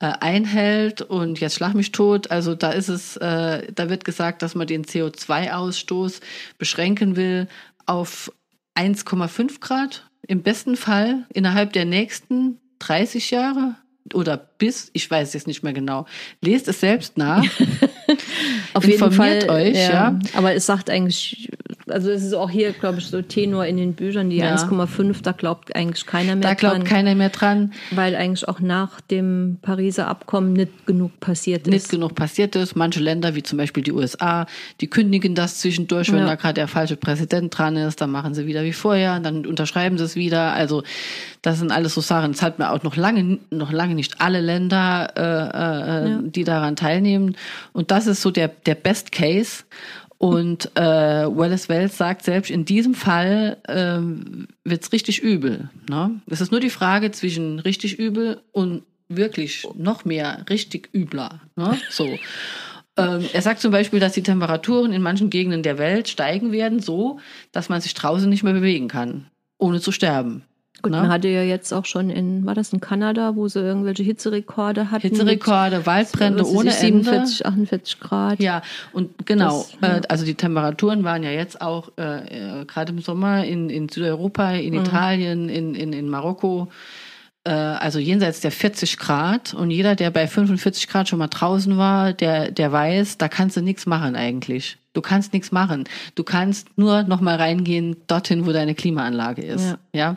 äh, einhält und jetzt schlag mich tot. Also da ist es, äh, da wird gesagt, dass man den CO2-Ausstoß beschränken will auf 1,5 Grad im besten Fall innerhalb der nächsten 30 Jahre oder bis, ich weiß jetzt nicht mehr genau. Lest es selbst nach. *laughs* Auf jeden Fall, euch, ja. ja. Aber es sagt eigentlich, also es ist auch hier, glaube ich, so Tenor in den Büchern, die ja. 1,5, da glaubt eigentlich keiner mehr dran. Da glaubt keiner mehr dran. Weil eigentlich auch nach dem Pariser Abkommen nicht genug passiert ist. Nicht genug passiert ist. Manche Länder, wie zum Beispiel die USA, die kündigen das zwischendurch, wenn ja. da gerade der falsche Präsident dran ist, dann machen sie wieder wie vorher, dann unterschreiben sie es wieder. Also das sind alles so Sachen. Es hat mir auch noch lange, noch lange nicht alle Länder, äh, äh, ja. die daran teilnehmen. Und das ist so der, der Best Case. Und äh, Wallace Wells sagt selbst, in diesem Fall ähm, wird's richtig übel. Ne? Es ist nur die Frage zwischen richtig übel und wirklich noch mehr richtig übler. Ne? So. ähm, er sagt zum Beispiel, dass die Temperaturen in manchen Gegenden der Welt steigen werden, so dass man sich draußen nicht mehr bewegen kann, ohne zu sterben. Gut, ne? man hatte ja jetzt auch schon in, war das in Kanada, wo sie irgendwelche Hitzerekorde hatten? Hitzerekorde, Waldbrände ohne 47, Ende. 48 Grad. Ja, und genau, das. Äh, also die Temperaturen waren ja jetzt auch äh, äh, gerade im Sommer in, in Südeuropa, in mhm. Italien, in, in, in Marokko, also jenseits der 40 Grad. Und jeder, der bei 45 Grad schon mal draußen war, der, der weiß, da kannst du nichts machen eigentlich. Du kannst nichts machen. Du kannst nur noch mal reingehen dorthin, wo deine Klimaanlage ist. Ja. ja?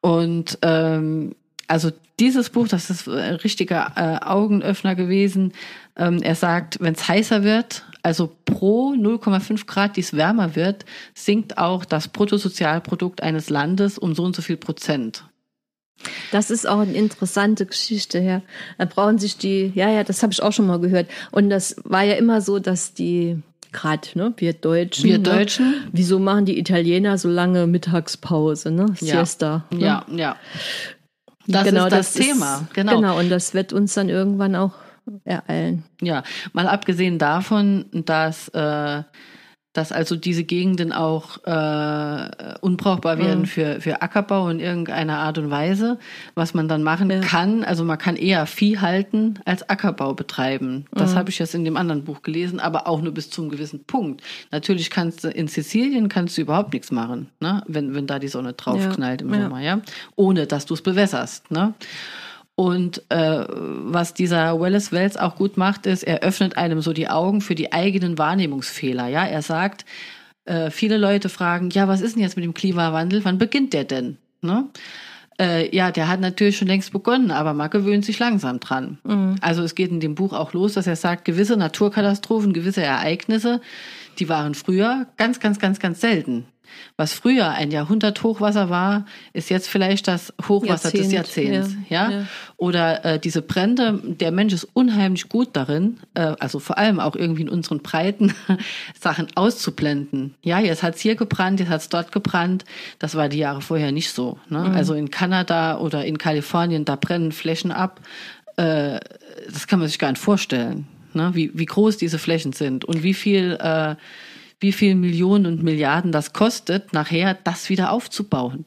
Und ähm, also dieses Buch, das ist ein richtiger äh, Augenöffner gewesen. Ähm, er sagt, wenn es heißer wird, also pro 0,5 Grad, die es wärmer wird, sinkt auch das Bruttosozialprodukt eines Landes um so und so viel Prozent. Das ist auch eine interessante Geschichte, ja. Da brauchen sich die, ja, ja, das habe ich auch schon mal gehört. Und das war ja immer so, dass die gerade, ne, wir Deutschen. Wir ne? Deutschen. Wieso machen die Italiener so lange Mittagspause, ne? Siesta. Ja, ne? ja. ja. Das genau, ist das, das Thema. Ist, genau. genau, und das wird uns dann irgendwann auch ereilen. Ja, mal abgesehen davon, dass äh, dass also diese Gegenden auch äh, unbrauchbar werden mhm. für, für Ackerbau in irgendeiner Art und Weise, was man dann machen ja. kann. Also man kann eher Vieh halten als Ackerbau betreiben. Das mhm. habe ich jetzt in dem anderen Buch gelesen, aber auch nur bis zu einem gewissen Punkt. Natürlich kannst du in Sizilien kannst du überhaupt nichts machen, ne? wenn, wenn da die Sonne draufknallt ja. im Sommer, ja, ohne dass du es bewässerst. Ne? Und äh, was dieser Wallace Wells auch gut macht, ist, er öffnet einem so die Augen für die eigenen Wahrnehmungsfehler. Ja, er sagt, äh, viele Leute fragen, ja, was ist denn jetzt mit dem Klimawandel? Wann beginnt der denn? Ne? Äh, ja, der hat natürlich schon längst begonnen, aber man gewöhnt sich langsam dran. Mhm. Also es geht in dem Buch auch los, dass er sagt, gewisse Naturkatastrophen, gewisse Ereignisse, die waren früher ganz, ganz, ganz, ganz selten. Was früher ein Jahrhundert Hochwasser war, ist jetzt vielleicht das Hochwasser Jahrzehnt, des Jahrzehnts. Ja, ja? ja. Oder äh, diese Brände, der Mensch ist unheimlich gut darin, äh, also vor allem auch irgendwie in unseren Breiten, *laughs* Sachen auszublenden. Ja, jetzt hat's hier gebrannt, jetzt hat's dort gebrannt. Das war die Jahre vorher nicht so. Ne? Mhm. Also in Kanada oder in Kalifornien, da brennen Flächen ab äh, das kann man sich gar nicht vorstellen, ne? wie, wie groß diese Flächen sind und wie viel, äh, wie viel Millionen und Milliarden das kostet, nachher das wieder aufzubauen.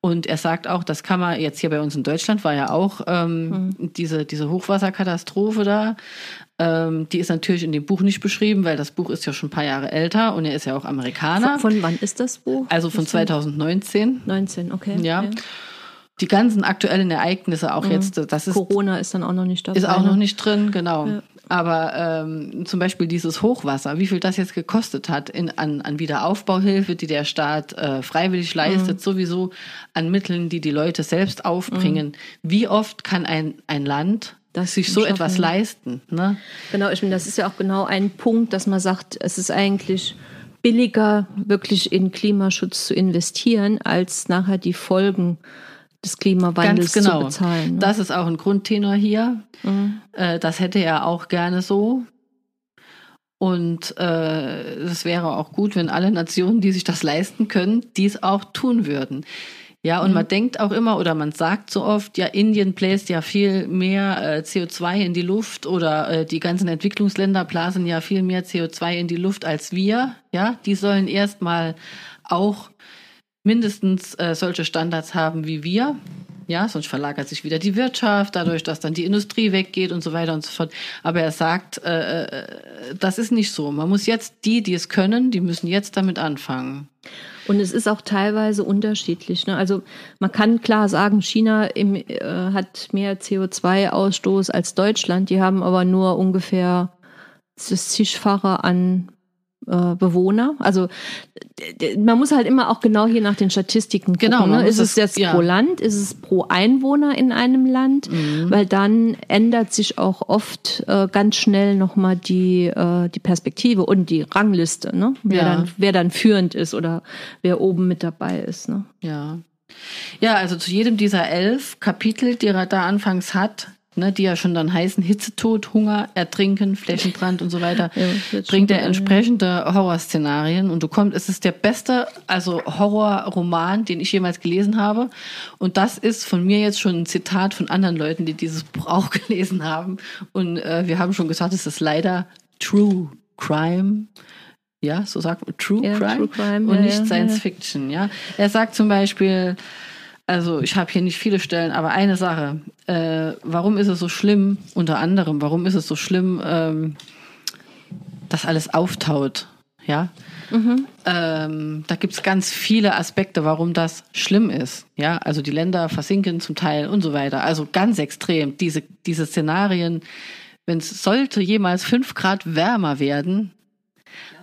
Und er sagt auch, das kann man jetzt hier bei uns in Deutschland war ja auch ähm, mhm. diese, diese Hochwasserkatastrophe da. Ähm, die ist natürlich in dem Buch nicht beschrieben, weil das Buch ist ja schon ein paar Jahre älter und er ist ja auch Amerikaner. Von, von wann ist das Buch? Also von 2019. 19, okay. Ja. Okay. Die ganzen aktuellen Ereignisse auch mhm. jetzt, das ist. Corona ist dann auch noch nicht dabei. Ist auch noch ne? nicht drin, genau. Ja. Aber ähm, zum Beispiel dieses Hochwasser, wie viel das jetzt gekostet hat in, an, an Wiederaufbauhilfe, die der Staat äh, freiwillig leistet, mhm. sowieso an Mitteln, die die Leute selbst aufbringen. Mhm. Wie oft kann ein, ein Land das sich so etwas leisten? Ne? Genau, ich meine, das ist ja auch genau ein Punkt, dass man sagt, es ist eigentlich billiger, wirklich in Klimaschutz zu investieren, als nachher die Folgen des Klimawandels Ganz genau. zu bezahlen. Ne? Das ist auch ein Grundtenor hier. Mhm. Äh, das hätte er auch gerne so. Und äh, es wäre auch gut, wenn alle Nationen, die sich das leisten können, dies auch tun würden. Ja, und mhm. man denkt auch immer oder man sagt so oft, ja, Indien bläst ja viel mehr äh, CO2 in die Luft oder äh, die ganzen Entwicklungsländer blasen ja viel mehr CO2 in die Luft als wir. Ja, die sollen erstmal auch mindestens äh, solche Standards haben wie wir. Ja, sonst verlagert sich wieder die Wirtschaft, dadurch, dass dann die Industrie weggeht und so weiter und so fort. Aber er sagt, äh, äh, das ist nicht so. Man muss jetzt die, die es können, die müssen jetzt damit anfangen. Und es ist auch teilweise unterschiedlich. Ne? Also man kann klar sagen, China im, äh, hat mehr CO2-Ausstoß als Deutschland. Die haben aber nur ungefähr das Zigfache an äh, Bewohner. Also man muss halt immer auch genau hier nach den Statistiken gucken. Genau, ne? Ist es jetzt ja. pro Land, ist es pro Einwohner in einem Land? Mhm. Weil dann ändert sich auch oft äh, ganz schnell nochmal die, äh, die Perspektive und die Rangliste, ne? wer, ja. dann, wer dann führend ist oder wer oben mit dabei ist. Ne? Ja. Ja, also zu jedem dieser elf Kapitel, die er da anfangs hat, ne, die ja schon dann heißen Hitzetod, Hunger, Ertrinken, Flächenbrand und so weiter, ja, bringt er entsprechende Horrorszenarien. Und du kommst, es ist der beste, also Horrorroman, den ich jemals gelesen habe. Und das ist von mir jetzt schon ein Zitat von anderen Leuten, die dieses Buch auch *laughs* gelesen haben. Und äh, wir haben schon gesagt, es ist leider True Crime. Ja, so sagt man True, ja, Crime, True Crime und ja, nicht Science Fiction. Ja, er sagt zum Beispiel, also ich habe hier nicht viele Stellen, aber eine Sache. Äh, warum ist es so schlimm, unter anderem, warum ist es so schlimm, ähm, dass alles auftaut? Ja. Mhm. Ähm, da gibt's ganz viele Aspekte, warum das schlimm ist. Ja, also die Länder versinken zum Teil und so weiter. Also ganz extrem. Diese, diese Szenarien, wenn es sollte jemals fünf Grad wärmer werden,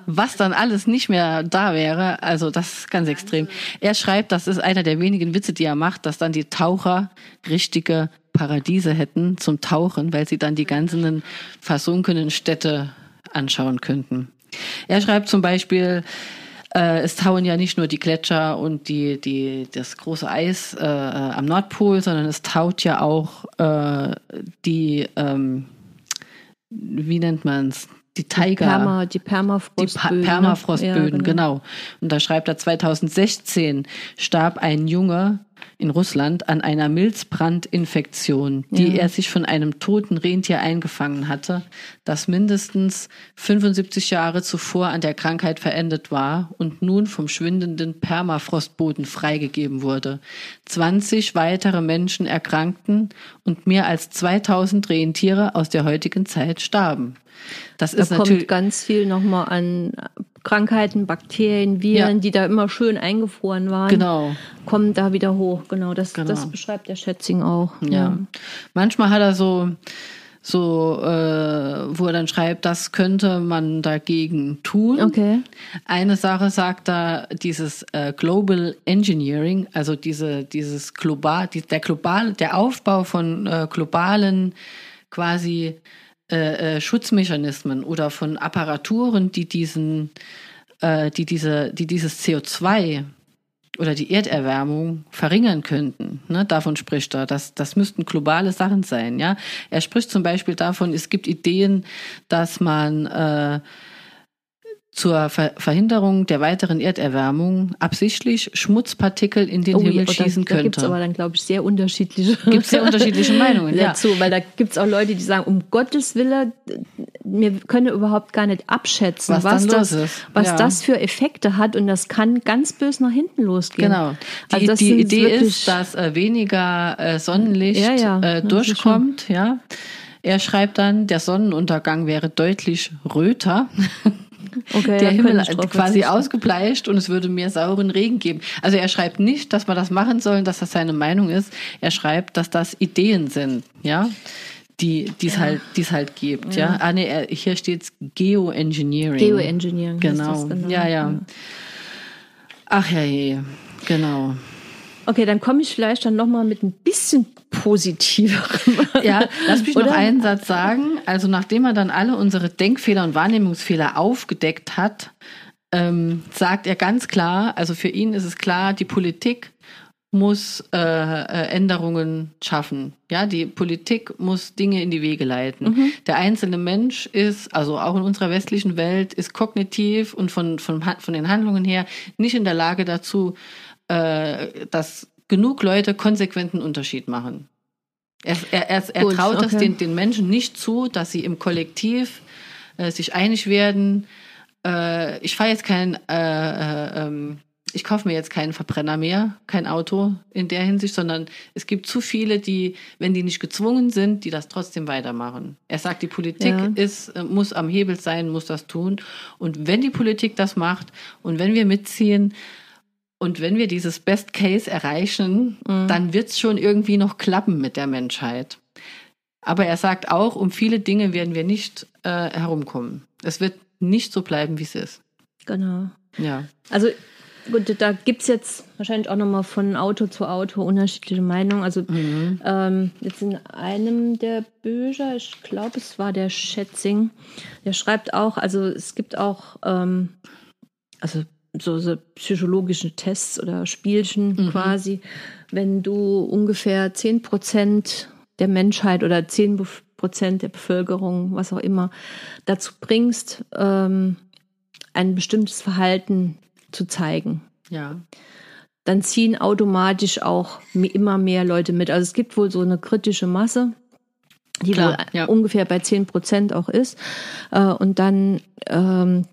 was dann alles nicht mehr da wäre, also das ist ganz extrem. Er schreibt, das ist einer der wenigen Witze, die er macht, dass dann die Taucher richtige Paradiese hätten zum Tauchen, weil sie dann die ganzen versunkenen Städte anschauen könnten. Er schreibt zum Beispiel, äh, es tauen ja nicht nur die Gletscher und die, die, das große Eis äh, am Nordpol, sondern es taut ja auch äh, die, ähm, wie nennt man es, die Tiger. Die, Perma, die Permafrostböden. Die pa Permafrostböden, ja, genau. genau. Und da schreibt er 2016 starb ein Junge in Russland an einer Milzbrandinfektion, die ja. er sich von einem toten Rentier eingefangen hatte, das mindestens 75 Jahre zuvor an der Krankheit verendet war und nun vom schwindenden Permafrostboden freigegeben wurde. 20 weitere Menschen erkrankten und mehr als 2000 Rentiere aus der heutigen Zeit starben. Das da ist kommt natürlich ganz viel nochmal an Krankheiten, Bakterien, Viren, ja. die da immer schön eingefroren waren, genau. kommen da wieder hoch. Genau, das, genau. das beschreibt der Schätzing auch. Ja. ja. Manchmal hat er so, so, äh, wo er dann schreibt, das könnte man dagegen tun. Okay. Eine Sache sagt er, dieses äh, Global Engineering, also diese, dieses global, die, der global, der Aufbau von äh, globalen quasi äh, äh, Schutzmechanismen oder von Apparaturen, die diesen, äh, die diese, die dieses CO2 oder die Erderwärmung verringern könnten. Ne? Davon spricht er. Das, das müssten globale Sachen sein. Ja, er spricht zum Beispiel davon, es gibt Ideen, dass man äh, zur Ver Verhinderung der weiteren Erderwärmung absichtlich Schmutzpartikel in den oh, Himmel schießen da, könnte. Da gibt es aber dann, glaube ich, sehr unterschiedliche, gibt's sehr unterschiedliche *laughs* Meinungen dazu, ja. weil da gibt es auch Leute, die sagen, um Gottes Willen, wir können überhaupt gar nicht abschätzen, was, was, das, ist. was ja. das für Effekte hat und das kann ganz bös nach hinten losgehen. Genau. Die, also die Idee ist, dass äh, weniger äh, Sonnenlicht ja, äh, durchkommt, ja. Er schreibt dann, der Sonnenuntergang wäre deutlich röter. *laughs* Okay, der Himmel quasi ausgebleicht und es würde mehr sauren Regen geben. Also er schreibt nicht, dass wir das machen sollen, dass das seine Meinung ist. Er schreibt, dass das Ideen sind, ja, die es ja. halt, die's halt gibt, ja. ja. Ah, nee, hier steht Geoengineering. Geoengineering. Genau. genau. Ja, ja. Ach ja, je. genau. Okay, dann komme ich vielleicht dann nochmal mit ein bisschen positiverem. *laughs* Ja, lass mich Oder? noch einen Satz sagen. Also nachdem er dann alle unsere Denkfehler und Wahrnehmungsfehler aufgedeckt hat, ähm, sagt er ganz klar, also für ihn ist es klar, die Politik muss äh, äh, Änderungen schaffen. Ja, die Politik muss Dinge in die Wege leiten. Mhm. Der einzelne Mensch ist, also auch in unserer westlichen Welt, ist kognitiv und von, von, von den Handlungen her nicht in der Lage dazu, äh, dass genug Leute konsequenten Unterschied machen. Er, er, er, er Gut, traut okay. es den, den Menschen nicht zu, dass sie im Kollektiv äh, sich einig werden. Äh, ich fahre jetzt kein, äh, äh, ähm, ich kaufe mir jetzt keinen Verbrenner mehr, kein Auto in der Hinsicht, sondern es gibt zu viele, die, wenn die nicht gezwungen sind, die das trotzdem weitermachen. Er sagt, die Politik ja. ist, äh, muss am Hebel sein, muss das tun. Und wenn die Politik das macht und wenn wir mitziehen, und wenn wir dieses Best Case erreichen, mhm. dann wird es schon irgendwie noch klappen mit der Menschheit. Aber er sagt auch, um viele Dinge werden wir nicht äh, herumkommen. Es wird nicht so bleiben, wie es ist. Genau. Ja. Also gut, da gibt es jetzt wahrscheinlich auch nochmal von Auto zu Auto unterschiedliche Meinungen. Also mhm. ähm, jetzt in einem der Bücher, ich glaube, es war der Schätzing, der schreibt auch, also es gibt auch, ähm, also so, so psychologische Tests oder Spielchen mhm. quasi, wenn du ungefähr 10 Prozent der Menschheit oder 10 Prozent der Bevölkerung, was auch immer, dazu bringst, ähm, ein bestimmtes Verhalten zu zeigen. Ja. Dann ziehen automatisch auch immer mehr Leute mit. Also es gibt wohl so eine kritische Masse, die Klar, wohl ja. ungefähr bei 10 Prozent auch ist. Äh, und dann ähm,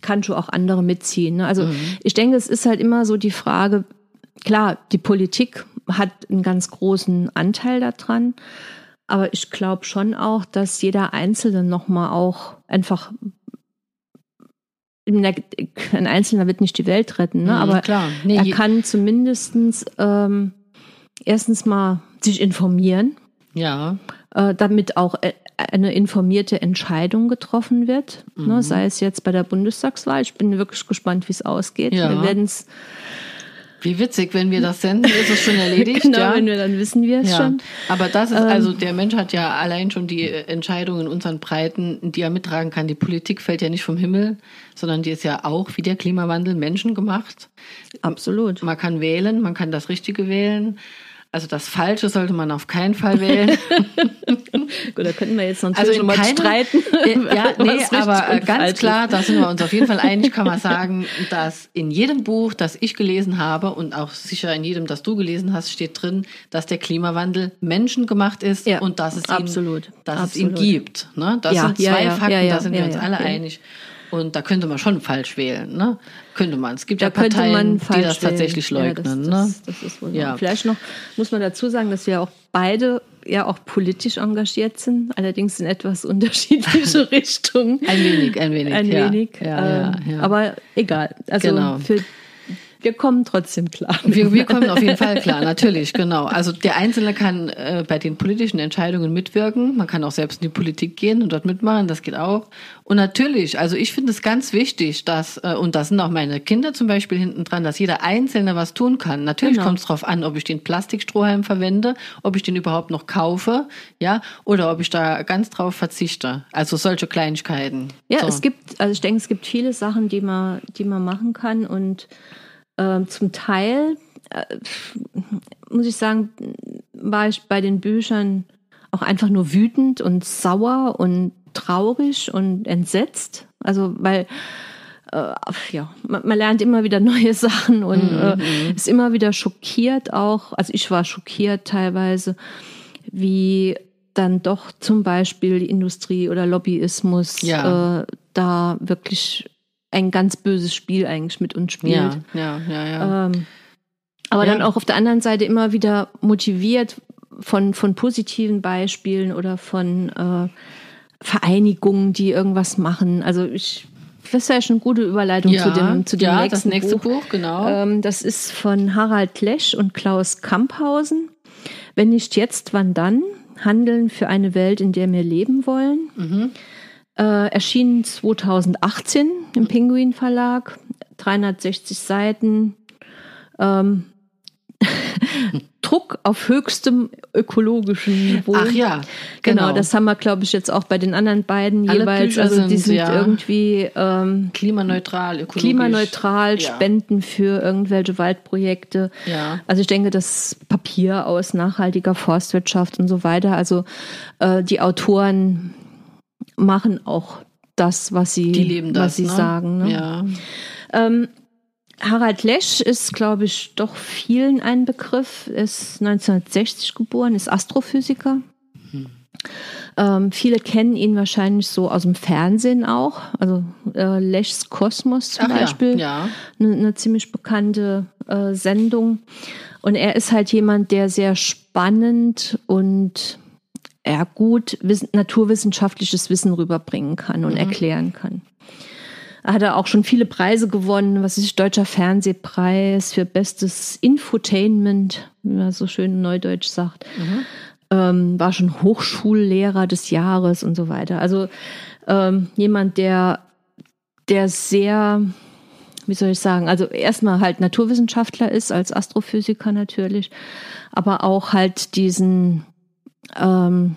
kann schon auch andere mitziehen. Ne? Also mhm. ich denke, es ist halt immer so die Frage, klar, die Politik hat einen ganz großen Anteil daran, aber ich glaube schon auch, dass jeder Einzelne nochmal auch einfach ein Einzelner wird nicht die Welt retten, ne? Mhm, aber. Nee, er kann zumindestens ähm, erstens mal sich informieren. Ja. Äh, damit auch äh, eine informierte Entscheidung getroffen wird, ne, mhm. ne, sei es jetzt bei der Bundestagswahl. Ich bin wirklich gespannt, wie es ausgeht. Ja. Wir werden es wie witzig, wenn wir das senden, ist es schon erledigt. *laughs* genau, ja? wenn wir dann wissen wir es ja. schon. Aber das ist ähm, also, der Mensch hat ja allein schon die Entscheidungen in unseren Breiten, die er mittragen kann. Die Politik fällt ja nicht vom Himmel, sondern die ist ja auch wie der Klimawandel menschengemacht. Absolut. Man kann wählen, man kann das Richtige wählen. Also das Falsche sollte man auf keinen Fall wählen. *laughs* Gut, da könnten wir jetzt noch also mal keinem, streiten. ja, *laughs* nee, aber ganz klar, da sind wir uns auf jeden Fall einig, kann man sagen, dass in jedem Buch, das ich gelesen habe und auch sicher in jedem, das du gelesen hast, steht drin, dass der Klimawandel menschengemacht ist ja, und dass es, absolut, ihn, dass absolut. es ihn gibt. Ne? Das ja, sind zwei ja, Fakten, da sind wir uns alle einig. Und da könnte man schon falsch wählen, ne? Könnte man. Es gibt da ja Parteien, die das tatsächlich leugnen. Ja, das, das, das, ist wohl ja. Vielleicht noch muss man dazu sagen, dass wir auch beide ja auch politisch engagiert sind, allerdings in etwas unterschiedliche *laughs* Richtungen. Ein wenig, ein wenig. Ein ja. wenig. Ja, ähm, aber egal. Also genau. für wir kommen trotzdem klar. Wir, wir kommen auf jeden Fall klar, natürlich, genau. Also der Einzelne kann äh, bei den politischen Entscheidungen mitwirken. Man kann auch selbst in die Politik gehen und dort mitmachen, das geht auch. Und natürlich, also ich finde es ganz wichtig, dass, äh, und da sind auch meine Kinder zum Beispiel hinten dran, dass jeder Einzelne was tun kann. Natürlich genau. kommt es darauf an, ob ich den Plastikstrohhalm verwende, ob ich den überhaupt noch kaufe, ja, oder ob ich da ganz drauf verzichte. Also solche Kleinigkeiten. Ja, so. es gibt, also ich denke, es gibt viele Sachen, die man, die man machen kann und äh, zum Teil, äh, muss ich sagen, war ich bei den Büchern auch einfach nur wütend und sauer und traurig und entsetzt. Also, weil äh, ja, man, man, lernt immer wieder *laughs* neue Sachen und mhm. äh, mhm. ist immer wieder schockiert auch. Also ich war schockiert teilweise, wie dann doch zum Beispiel die Industrie oder Lobbyismus ja. äh, da wirklich ein ganz böses Spiel eigentlich mit uns spielt. Ja, ja, ja, ja. Ähm, aber ja. dann auch auf der anderen Seite immer wieder motiviert von, von positiven Beispielen oder von äh, Vereinigungen, die irgendwas machen. Also ich das wäre schon eine gute Überleitung ja, zu dem, zu dem ja, nächsten das nächste Buch. Buch genau. Ähm, das ist von Harald Lesch und Klaus Kamphausen. Wenn nicht jetzt, wann dann? Handeln für eine Welt, in der wir leben wollen. Mhm. Äh, erschien 2018 im Pinguin Verlag, 360 Seiten. Ähm, *laughs* Druck auf höchstem ökologischen Niveau. Ach ja, genau. genau das haben wir, glaube ich, jetzt auch bei den anderen beiden Alle jeweils. Bücher also die sind ja irgendwie ähm, klimaneutral, ökologisch. Klimaneutral, ja. Spenden für irgendwelche Waldprojekte. Ja. Also ich denke, das Papier aus nachhaltiger Forstwirtschaft und so weiter. Also äh, die Autoren machen auch das, was sie, was das, sie ne? sagen. Ne? Ja. Ähm, Harald Lesch ist, glaube ich, doch vielen ein Begriff. Ist 1960 geboren, ist Astrophysiker. Mhm. Ähm, viele kennen ihn wahrscheinlich so aus dem Fernsehen auch. Also äh, Leschs Kosmos zum Ach Beispiel. Ja, Eine, eine ziemlich bekannte äh, Sendung. Und er ist halt jemand, der sehr spannend und er gut naturwissenschaftliches Wissen rüberbringen kann und mhm. erklären kann hat er auch schon viele Preise gewonnen, was ist Deutscher Fernsehpreis für bestes Infotainment, wie man so schön neudeutsch sagt. Mhm. Ähm, war schon Hochschullehrer des Jahres und so weiter. Also ähm, jemand, der, der sehr, wie soll ich sagen, also erstmal halt Naturwissenschaftler ist, als Astrophysiker natürlich, aber auch halt diesen, ähm,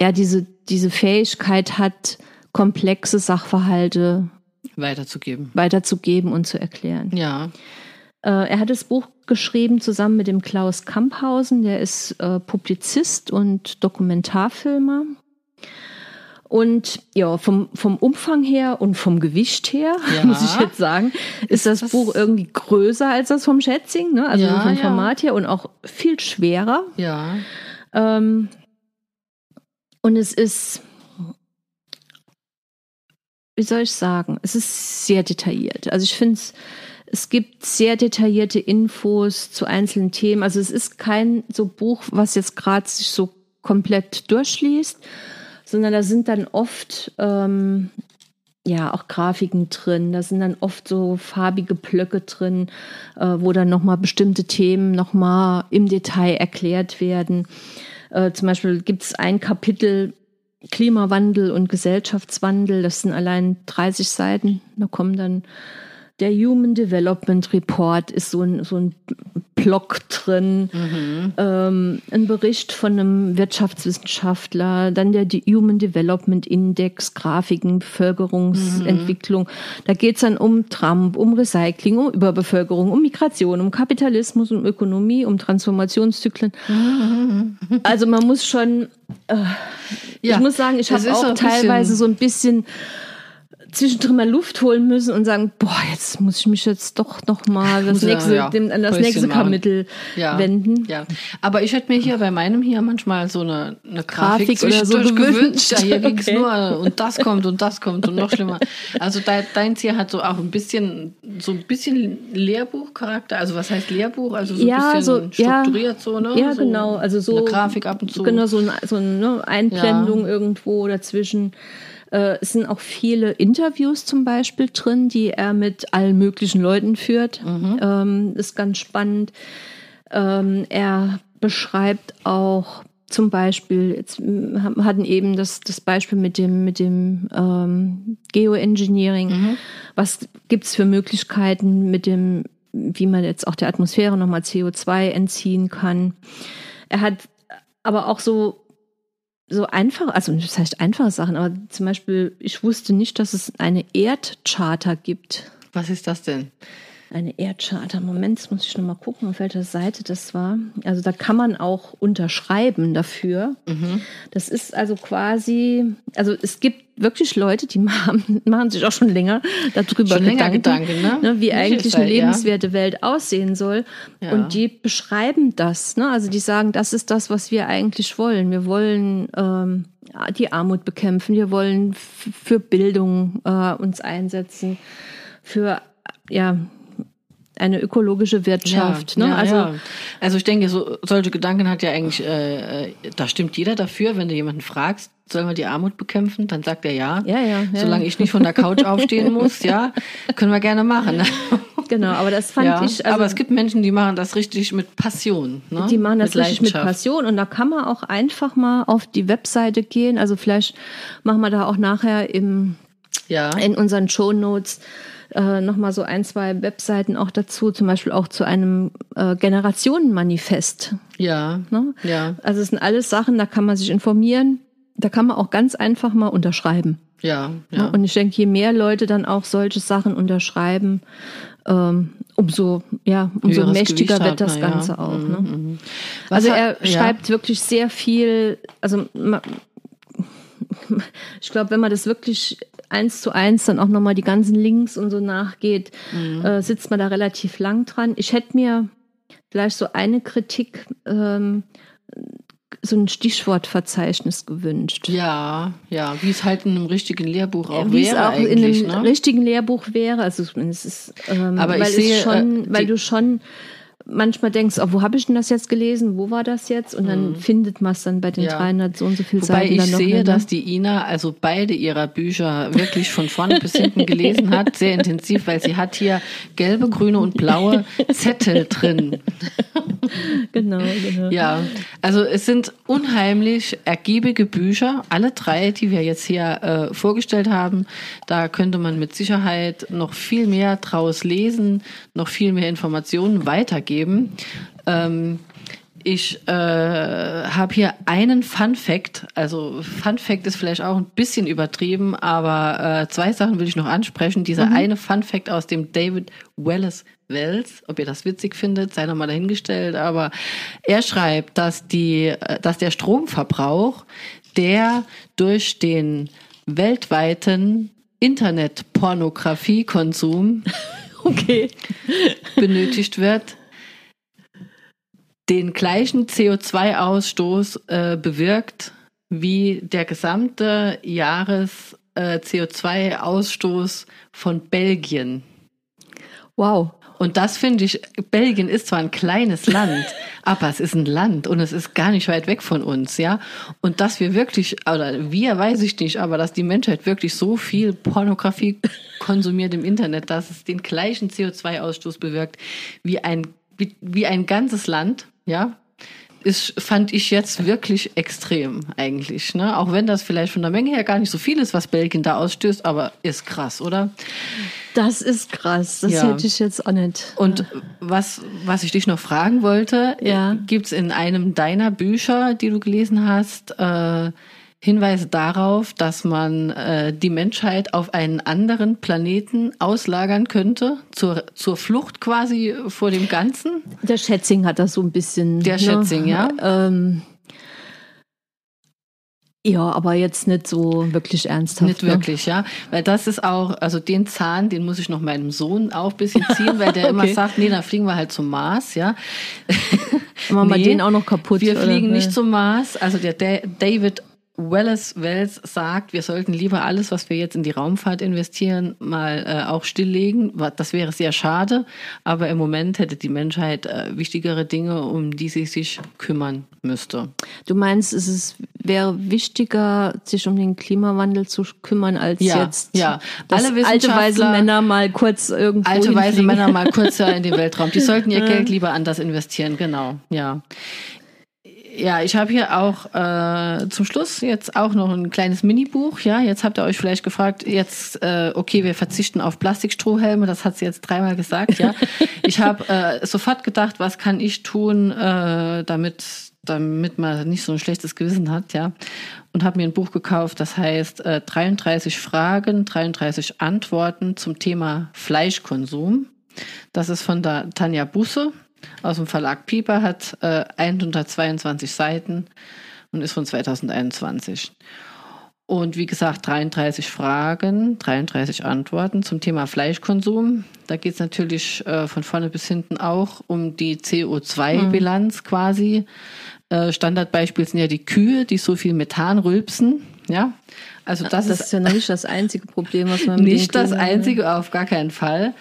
ja, diese, diese Fähigkeit hat, komplexe Sachverhalte weiterzugeben. Weiterzugeben und zu erklären. Ja. Äh, er hat das Buch geschrieben zusammen mit dem Klaus Kamphausen, der ist äh, Publizist und Dokumentarfilmer. Und ja, vom, vom Umfang her und vom Gewicht her, *laughs* ja. muss ich jetzt sagen, ist, ist das, das, Buch irgendwie größer als das vom Schätzing, ne? also ja, vom Format ja. her und auch viel schwerer. Ja. Ähm, und es ist wie soll ich sagen, es ist sehr detailliert. Also ich finde es, es gibt sehr detaillierte Infos zu einzelnen Themen. Also es ist kein so Buch, was jetzt gerade sich so komplett durchliest, sondern da sind dann oft ähm, ja auch Grafiken drin. Da sind dann oft so farbige Blöcke drin, äh, wo dann nochmal bestimmte Themen nochmal im Detail erklärt werden. Äh, zum Beispiel gibt es ein Kapitel, Klimawandel und Gesellschaftswandel, das sind allein 30 Seiten. Da kommen dann der Human Development Report ist so ein, so ein Blog drin, mhm. ähm, ein Bericht von einem Wirtschaftswissenschaftler, dann der Human Development Index, Grafiken, Bevölkerungsentwicklung. Mhm. Da geht's dann um Trump, um Recycling, um Überbevölkerung, um Migration, um Kapitalismus, um Ökonomie, um Transformationszyklen. Mhm. Also man muss schon, äh, ja, ich muss sagen, ich habe auch teilweise so ein bisschen zwischendrin mal Luft holen müssen und sagen, boah, jetzt muss ich mich jetzt doch noch mal das nächste, ja, dem, an das nächste Kapitel ja, wenden. Ja, aber ich hätte mir hier bei meinem hier manchmal so eine, eine Grafik, Grafik oder so gewünscht. Ja, hier ging's *laughs* okay. nur und das kommt und das kommt und noch schlimmer. Also dein, deins hier hat so auch ein bisschen so ein bisschen Lehrbuchcharakter. Also was heißt Lehrbuch? Also so ja, ein bisschen so, strukturiert so, ne? Ja, so genau. Also so eine Grafik ab und zu. Genau, so, ein, so eine Einblendung irgendwo dazwischen. Äh, es sind auch viele Interviews zum Beispiel drin, die er mit allen möglichen Leuten führt. Mhm. Ähm, ist ganz spannend. Ähm, er beschreibt auch zum Beispiel, jetzt hatten eben das, das Beispiel mit dem, mit dem ähm, Geoengineering. Mhm. Was gibt's für Möglichkeiten mit dem, wie man jetzt auch der Atmosphäre nochmal CO2 entziehen kann? Er hat aber auch so so einfach, also das heißt einfache Sachen, aber zum Beispiel, ich wusste nicht, dass es eine Erdcharta gibt. Was ist das denn? Eine Erdcharta. Moment, jetzt muss ich noch mal gucken, auf welcher Seite das war. Also da kann man auch unterschreiben dafür. Mhm. Das ist also quasi, also es gibt wirklich Leute, die *laughs* machen, machen sich auch schon länger darüber Schon Gedanken, Gedanken, ne? wie Nicht eigentlich eine halt, ja. lebenswerte Welt aussehen soll. Ja. Und die beschreiben das. Ne? Also die sagen, das ist das, was wir eigentlich wollen. Wir wollen ähm, die Armut bekämpfen. Wir wollen für Bildung äh, uns einsetzen. Für ja eine ökologische Wirtschaft. ne? ja, also ja. also ich denke, so, solche Gedanken hat ja eigentlich, äh, äh, da stimmt jeder dafür, wenn du jemanden fragst, sollen wir die Armut bekämpfen, dann sagt er ja. Ja, ja, ja. Solange ich nicht von der Couch aufstehen *laughs* muss, ja, können wir gerne machen. *laughs* genau, aber das fand ja, ich. Also, aber es gibt Menschen, die machen das richtig mit Passion. Ne? Die machen das mit richtig mit. Passion und da kann man auch einfach mal auf die Webseite gehen. Also vielleicht machen wir da auch nachher im, Ja, in unseren Show Notes äh, nochmal so ein, zwei Webseiten auch dazu, zum Beispiel auch zu einem äh, Generationenmanifest. ja, Ne? ja, Also es sind alles Sachen, da kann man sich informieren, da kann man auch ganz einfach mal unterschreiben. ja, Ne? ja. Und ich denke, je mehr Leute dann auch solche Sachen unterschreiben, ähm, umso, ja, umso Höheres mächtiger wird das man, ja. Ganze auch. Mhm, Ne? mhm. Was Also er ja. schreibt wirklich sehr viel, also *laughs* ich glaube, wenn man das wirklich eins zu eins dann auch nochmal die ganzen Links und so nachgeht, Mhm. äh, sitzt man da relativ lang dran. Ich hätte mir vielleicht so eine Kritik, ähm, so ein Stichwortverzeichnis gewünscht. Ja, ja, wie es halt in einem richtigen Lehrbuch auch Wie es wäre auch in einem ne? richtigen Lehrbuch wäre. Also es ist, ähm, Aber ich weil sehe, es schon, äh, weil du schon manchmal denkst, oh, wo habe ich denn das jetzt gelesen? Wo war das jetzt? Und dann findet man es dann bei den Mhm. Ja. 300 so und so viel Wobei Seiten ich dann noch sehe, nicht, ne? dass die Ina also beide ihrer Bücher wirklich von vorne bis hinten gelesen hat, sehr intensiv, weil sie hat hier gelbe, grüne und blaue Zettel drin. Genau, genau. Ja, also es sind unheimlich ergiebige Bücher, alle drei, die wir jetzt hier äh, vorgestellt haben. Da könnte man mit Sicherheit noch viel mehr draus lesen, noch viel mehr Informationen weitergeben. Ähm, ich äh, habe hier einen Fun Fact. Also Fun Fact ist vielleicht auch ein bisschen übertrieben, aber äh, zwei Sachen will ich noch ansprechen. Dieser eine Fun Fact aus dem David Wallace Wells, ob ihr das witzig findet, sei noch mal dahingestellt. Aber er schreibt, dass die, äh, dass der Stromverbrauch, der durch den weltweiten Internet-Pornografie-Konsum *laughs* Okay. benötigt wird, den gleichen CO2-Ausstoß äh, bewirkt wie der gesamte Jahres äh, CO2-Ausstoß von Belgien. Wow. Und das finde ich, Belgien ist zwar ein kleines Land, *laughs* aber es ist ein Land und es ist gar nicht weit weg von uns, ja. Und dass wir wirklich, oder wir weiß ich nicht, aber dass die Menschheit wirklich so viel Pornografie *laughs* konsumiert im Internet, dass es den gleichen CO2-Ausstoß bewirkt wie ein, wie, wie ein ganzes Land, ja. Ist, fand ich jetzt wirklich extrem eigentlich, ne? Auch wenn das vielleicht von der Menge her gar nicht so viel ist, was Belgien da ausstößt, aber ist krass, oder? Das ist krass. Das Ja. hätte ich jetzt auch nicht. Und was, was ich dich noch fragen wollte, Ja. gibt's in einem deiner Bücher, die du gelesen hast, äh, Hinweise darauf, dass man äh, die Menschheit auf einen anderen Planeten auslagern könnte, zur, zur Flucht quasi vor dem Ganzen? Der Schätzing hat das so ein bisschen. Der Schätzing, ja? Ähm, ja, aber jetzt nicht so wirklich ernsthaft. Nicht ne? wirklich, ja. Weil das ist auch, also den Zahn, den muss ich noch meinem Sohn auch ein bisschen ziehen, weil der *laughs* immer Okay. sagt, nee, dann fliegen wir halt zum Mars, ja. Machen wir *laughs* Nee, den auch noch kaputt. Wir oder? fliegen nicht zum Mars. Also der Da- David Wallace Wells sagt, wir sollten lieber alles, was wir jetzt in die Raumfahrt investieren, mal äh, auch stilllegen. Das wäre sehr schade, aber im Moment hätte die Menschheit äh, wichtigere Dinge, um die sie sich kümmern müsste. Du meinst, es ist, wäre wichtiger, sich um den Klimawandel zu kümmern, als Ja, jetzt ja. Alle alte weise Männer mal kurz irgendwo Alte weise. Männer mal kurz ja in den Weltraum. Die sollten ihr *laughs* Geld lieber anders investieren, genau. Ja. Ja, ich habe hier auch äh, zum Schluss jetzt auch noch ein kleines Minibuch. Ja, jetzt habt ihr euch vielleicht gefragt, jetzt äh, okay, wir verzichten auf Plastikstrohhelme. Das hat sie jetzt dreimal gesagt. Ja, *laughs* ich habe äh, sofort gedacht, was kann ich tun, äh, damit damit man nicht so ein schlechtes Gewissen hat, ja. Und habe mir ein Buch gekauft, das heißt äh, 33 Fragen, 33 Antworten zum Thema Fleischkonsum. Das ist von der Tanja Busse aus dem Verlag Pieper, hat äh, 122 Seiten und ist von 2021. Und wie gesagt, 33 Fragen, 33 Antworten zum Thema Fleischkonsum. Da geht es natürlich äh, von vorne bis hinten auch um die CO2-Bilanz mhm. quasi. Äh, Standardbeispiel sind ja die Kühe, die so viel Methan rülpsen. Ja, also das, das ist, ist ja nicht das einzige Problem, was man *laughs* mit nicht das einzige, auf gar keinen Fall.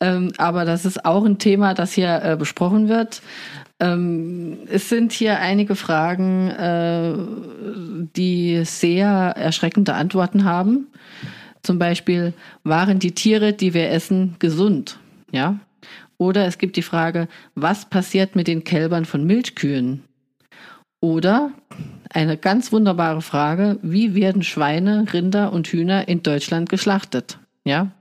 Ähm, aber das ist auch ein Thema, das hier äh, besprochen wird. Ähm, es sind hier einige Fragen, äh, die sehr erschreckende Antworten haben. Zum Beispiel, waren die Tiere, die wir essen, gesund? Ja. Oder es gibt die Frage, was passiert mit den Kälbern von Milchkühen? Oder eine ganz wunderbare Frage, wie werden Schweine, Rinder und Hühner in Deutschland geschlachtet? Ja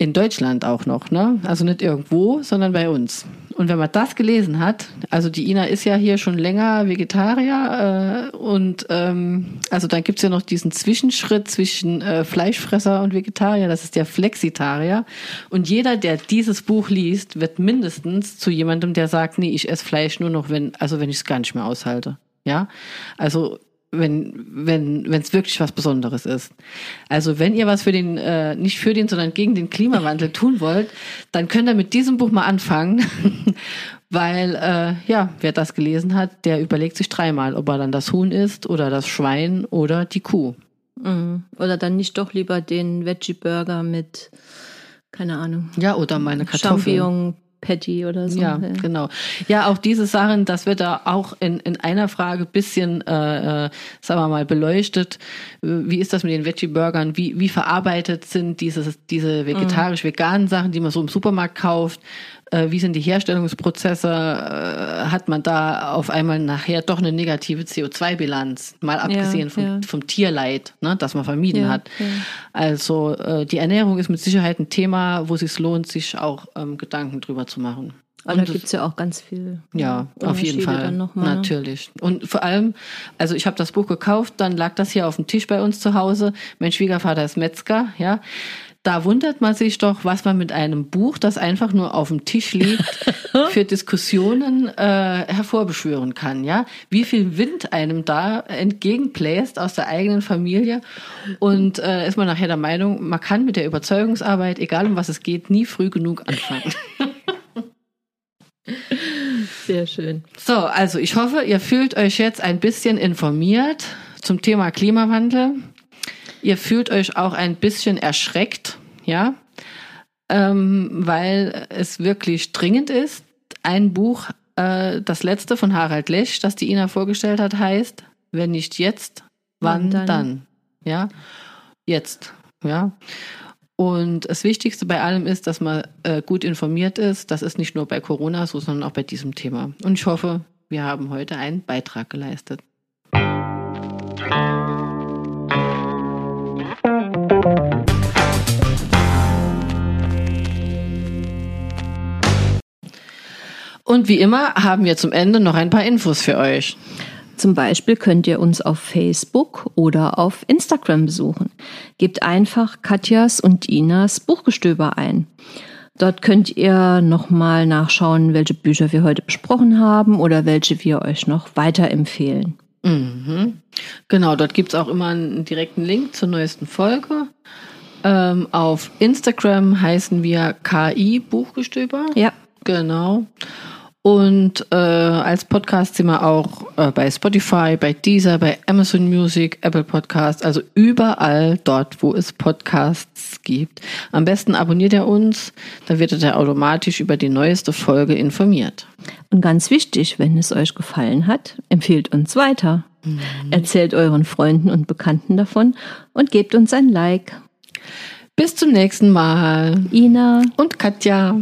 in Deutschland auch noch, ne? Also nicht irgendwo, sondern bei uns. Und wenn man das gelesen hat, also die Ina ist ja hier schon länger Vegetarier äh, und ähm, also dann gibt's ja noch diesen Zwischenschritt zwischen äh, Fleischfresser und Vegetarier, das ist der Flexitarier. Und jeder, der dieses Buch liest, wird mindestens zu jemandem, der sagt, nee, ich esse Fleisch nur noch, wenn, also wenn ich es gar nicht mehr aushalte. Ja, also wenn wenn wenn es wirklich was Besonderes ist. Also wenn ihr was für den äh, nicht für den, sondern gegen den Klimawandel *laughs* tun wollt, dann könnt ihr mit diesem Buch mal anfangen, *laughs* weil äh, ja wer das gelesen hat, der überlegt sich dreimal, ob er dann das Huhn isst oder das Schwein oder die Kuh. Mhm. Oder dann nicht doch lieber den Veggie Burger mit keine Ahnung. Ja, oder meine Kartoffeln. Champignon, Patty oder so. Ja, ja, genau. Ja, auch diese Sachen, das wird da auch in, in einer Frage bisschen, äh, äh, sagen wir mal, beleuchtet. Wie ist das mit den Veggie-Burgern? Wie, wie verarbeitet sind diese, diese vegetarisch-veganen Sachen, die man so im Supermarkt kauft? Äh, wie sind die Herstellungsprozesse? Äh, hat man da auf einmal nachher doch eine negative CO2-Bilanz? Mal abgesehen ja, vom, ja. vom Tierleid, ne, das man vermieden hat. Also äh, die Ernährung ist mit Sicherheit ein Thema, wo es sich lohnt, sich auch ähm, Gedanken drüber zu machen. Aber da gibt's ja auch ganz viel. Ja, auf jeden Fall. Ne? Natürlich. Und vor allem, also ich habe das Buch gekauft, dann lag das hier auf dem Tisch bei uns zu Hause. Mein Schwiegervater ist Metzger, ja. Da wundert man sich doch, was man mit einem Buch, das einfach nur auf dem Tisch liegt, *laughs* für Diskussionen äh, hervorbeschwören kann. Ja, wie viel Wind einem da entgegenbläst aus der eigenen Familie und äh, ist man nachher der Meinung, man kann mit der Überzeugungsarbeit, egal um was es geht, nie früh genug anfangen. *laughs* Sehr schön. So, also ich hoffe, ihr fühlt euch jetzt ein bisschen informiert zum Thema Klimawandel. Ihr fühlt euch auch ein bisschen erschreckt, ja, ähm, weil es wirklich dringend ist. Ein Buch, äh, das letzte von Harald Lesch, das die Ina vorgestellt hat, heißt, wenn nicht jetzt, wann dann? dann? Ja, jetzt, ja. Und das Wichtigste bei allem ist, dass man äh, gut informiert ist. Das ist nicht nur bei Corona so, sondern auch bei diesem Thema. Und ich hoffe, wir haben heute einen Beitrag geleistet. Und wie immer haben wir zum Ende noch ein paar Infos für euch. Zum Beispiel könnt ihr uns auf Facebook oder auf Instagram besuchen. Gebt einfach Katjas und Inas Buchgestöber ein. Dort könnt ihr nochmal nachschauen, welche Bücher wir heute besprochen haben oder welche wir euch noch weiterempfehlen. Mhm. Genau, dort gibt es auch immer einen direkten Link zur neuesten Folge. Ähm, auf Instagram heißen wir KI Buchgestöber. Ja. Genau. Und äh, als Podcast sind wir auch äh, bei Spotify, bei Deezer, bei Amazon Music, Apple Podcasts, also überall dort, wo es Podcasts gibt. Am besten abonniert ihr uns, dann wird ihr automatisch über die neueste Folge informiert. Und ganz wichtig, wenn es euch gefallen hat, empfehlt uns weiter. Mhm. Erzählt euren Freunden und Bekannten davon und gebt uns ein Like. Bis zum nächsten Mal. Ina und Katja.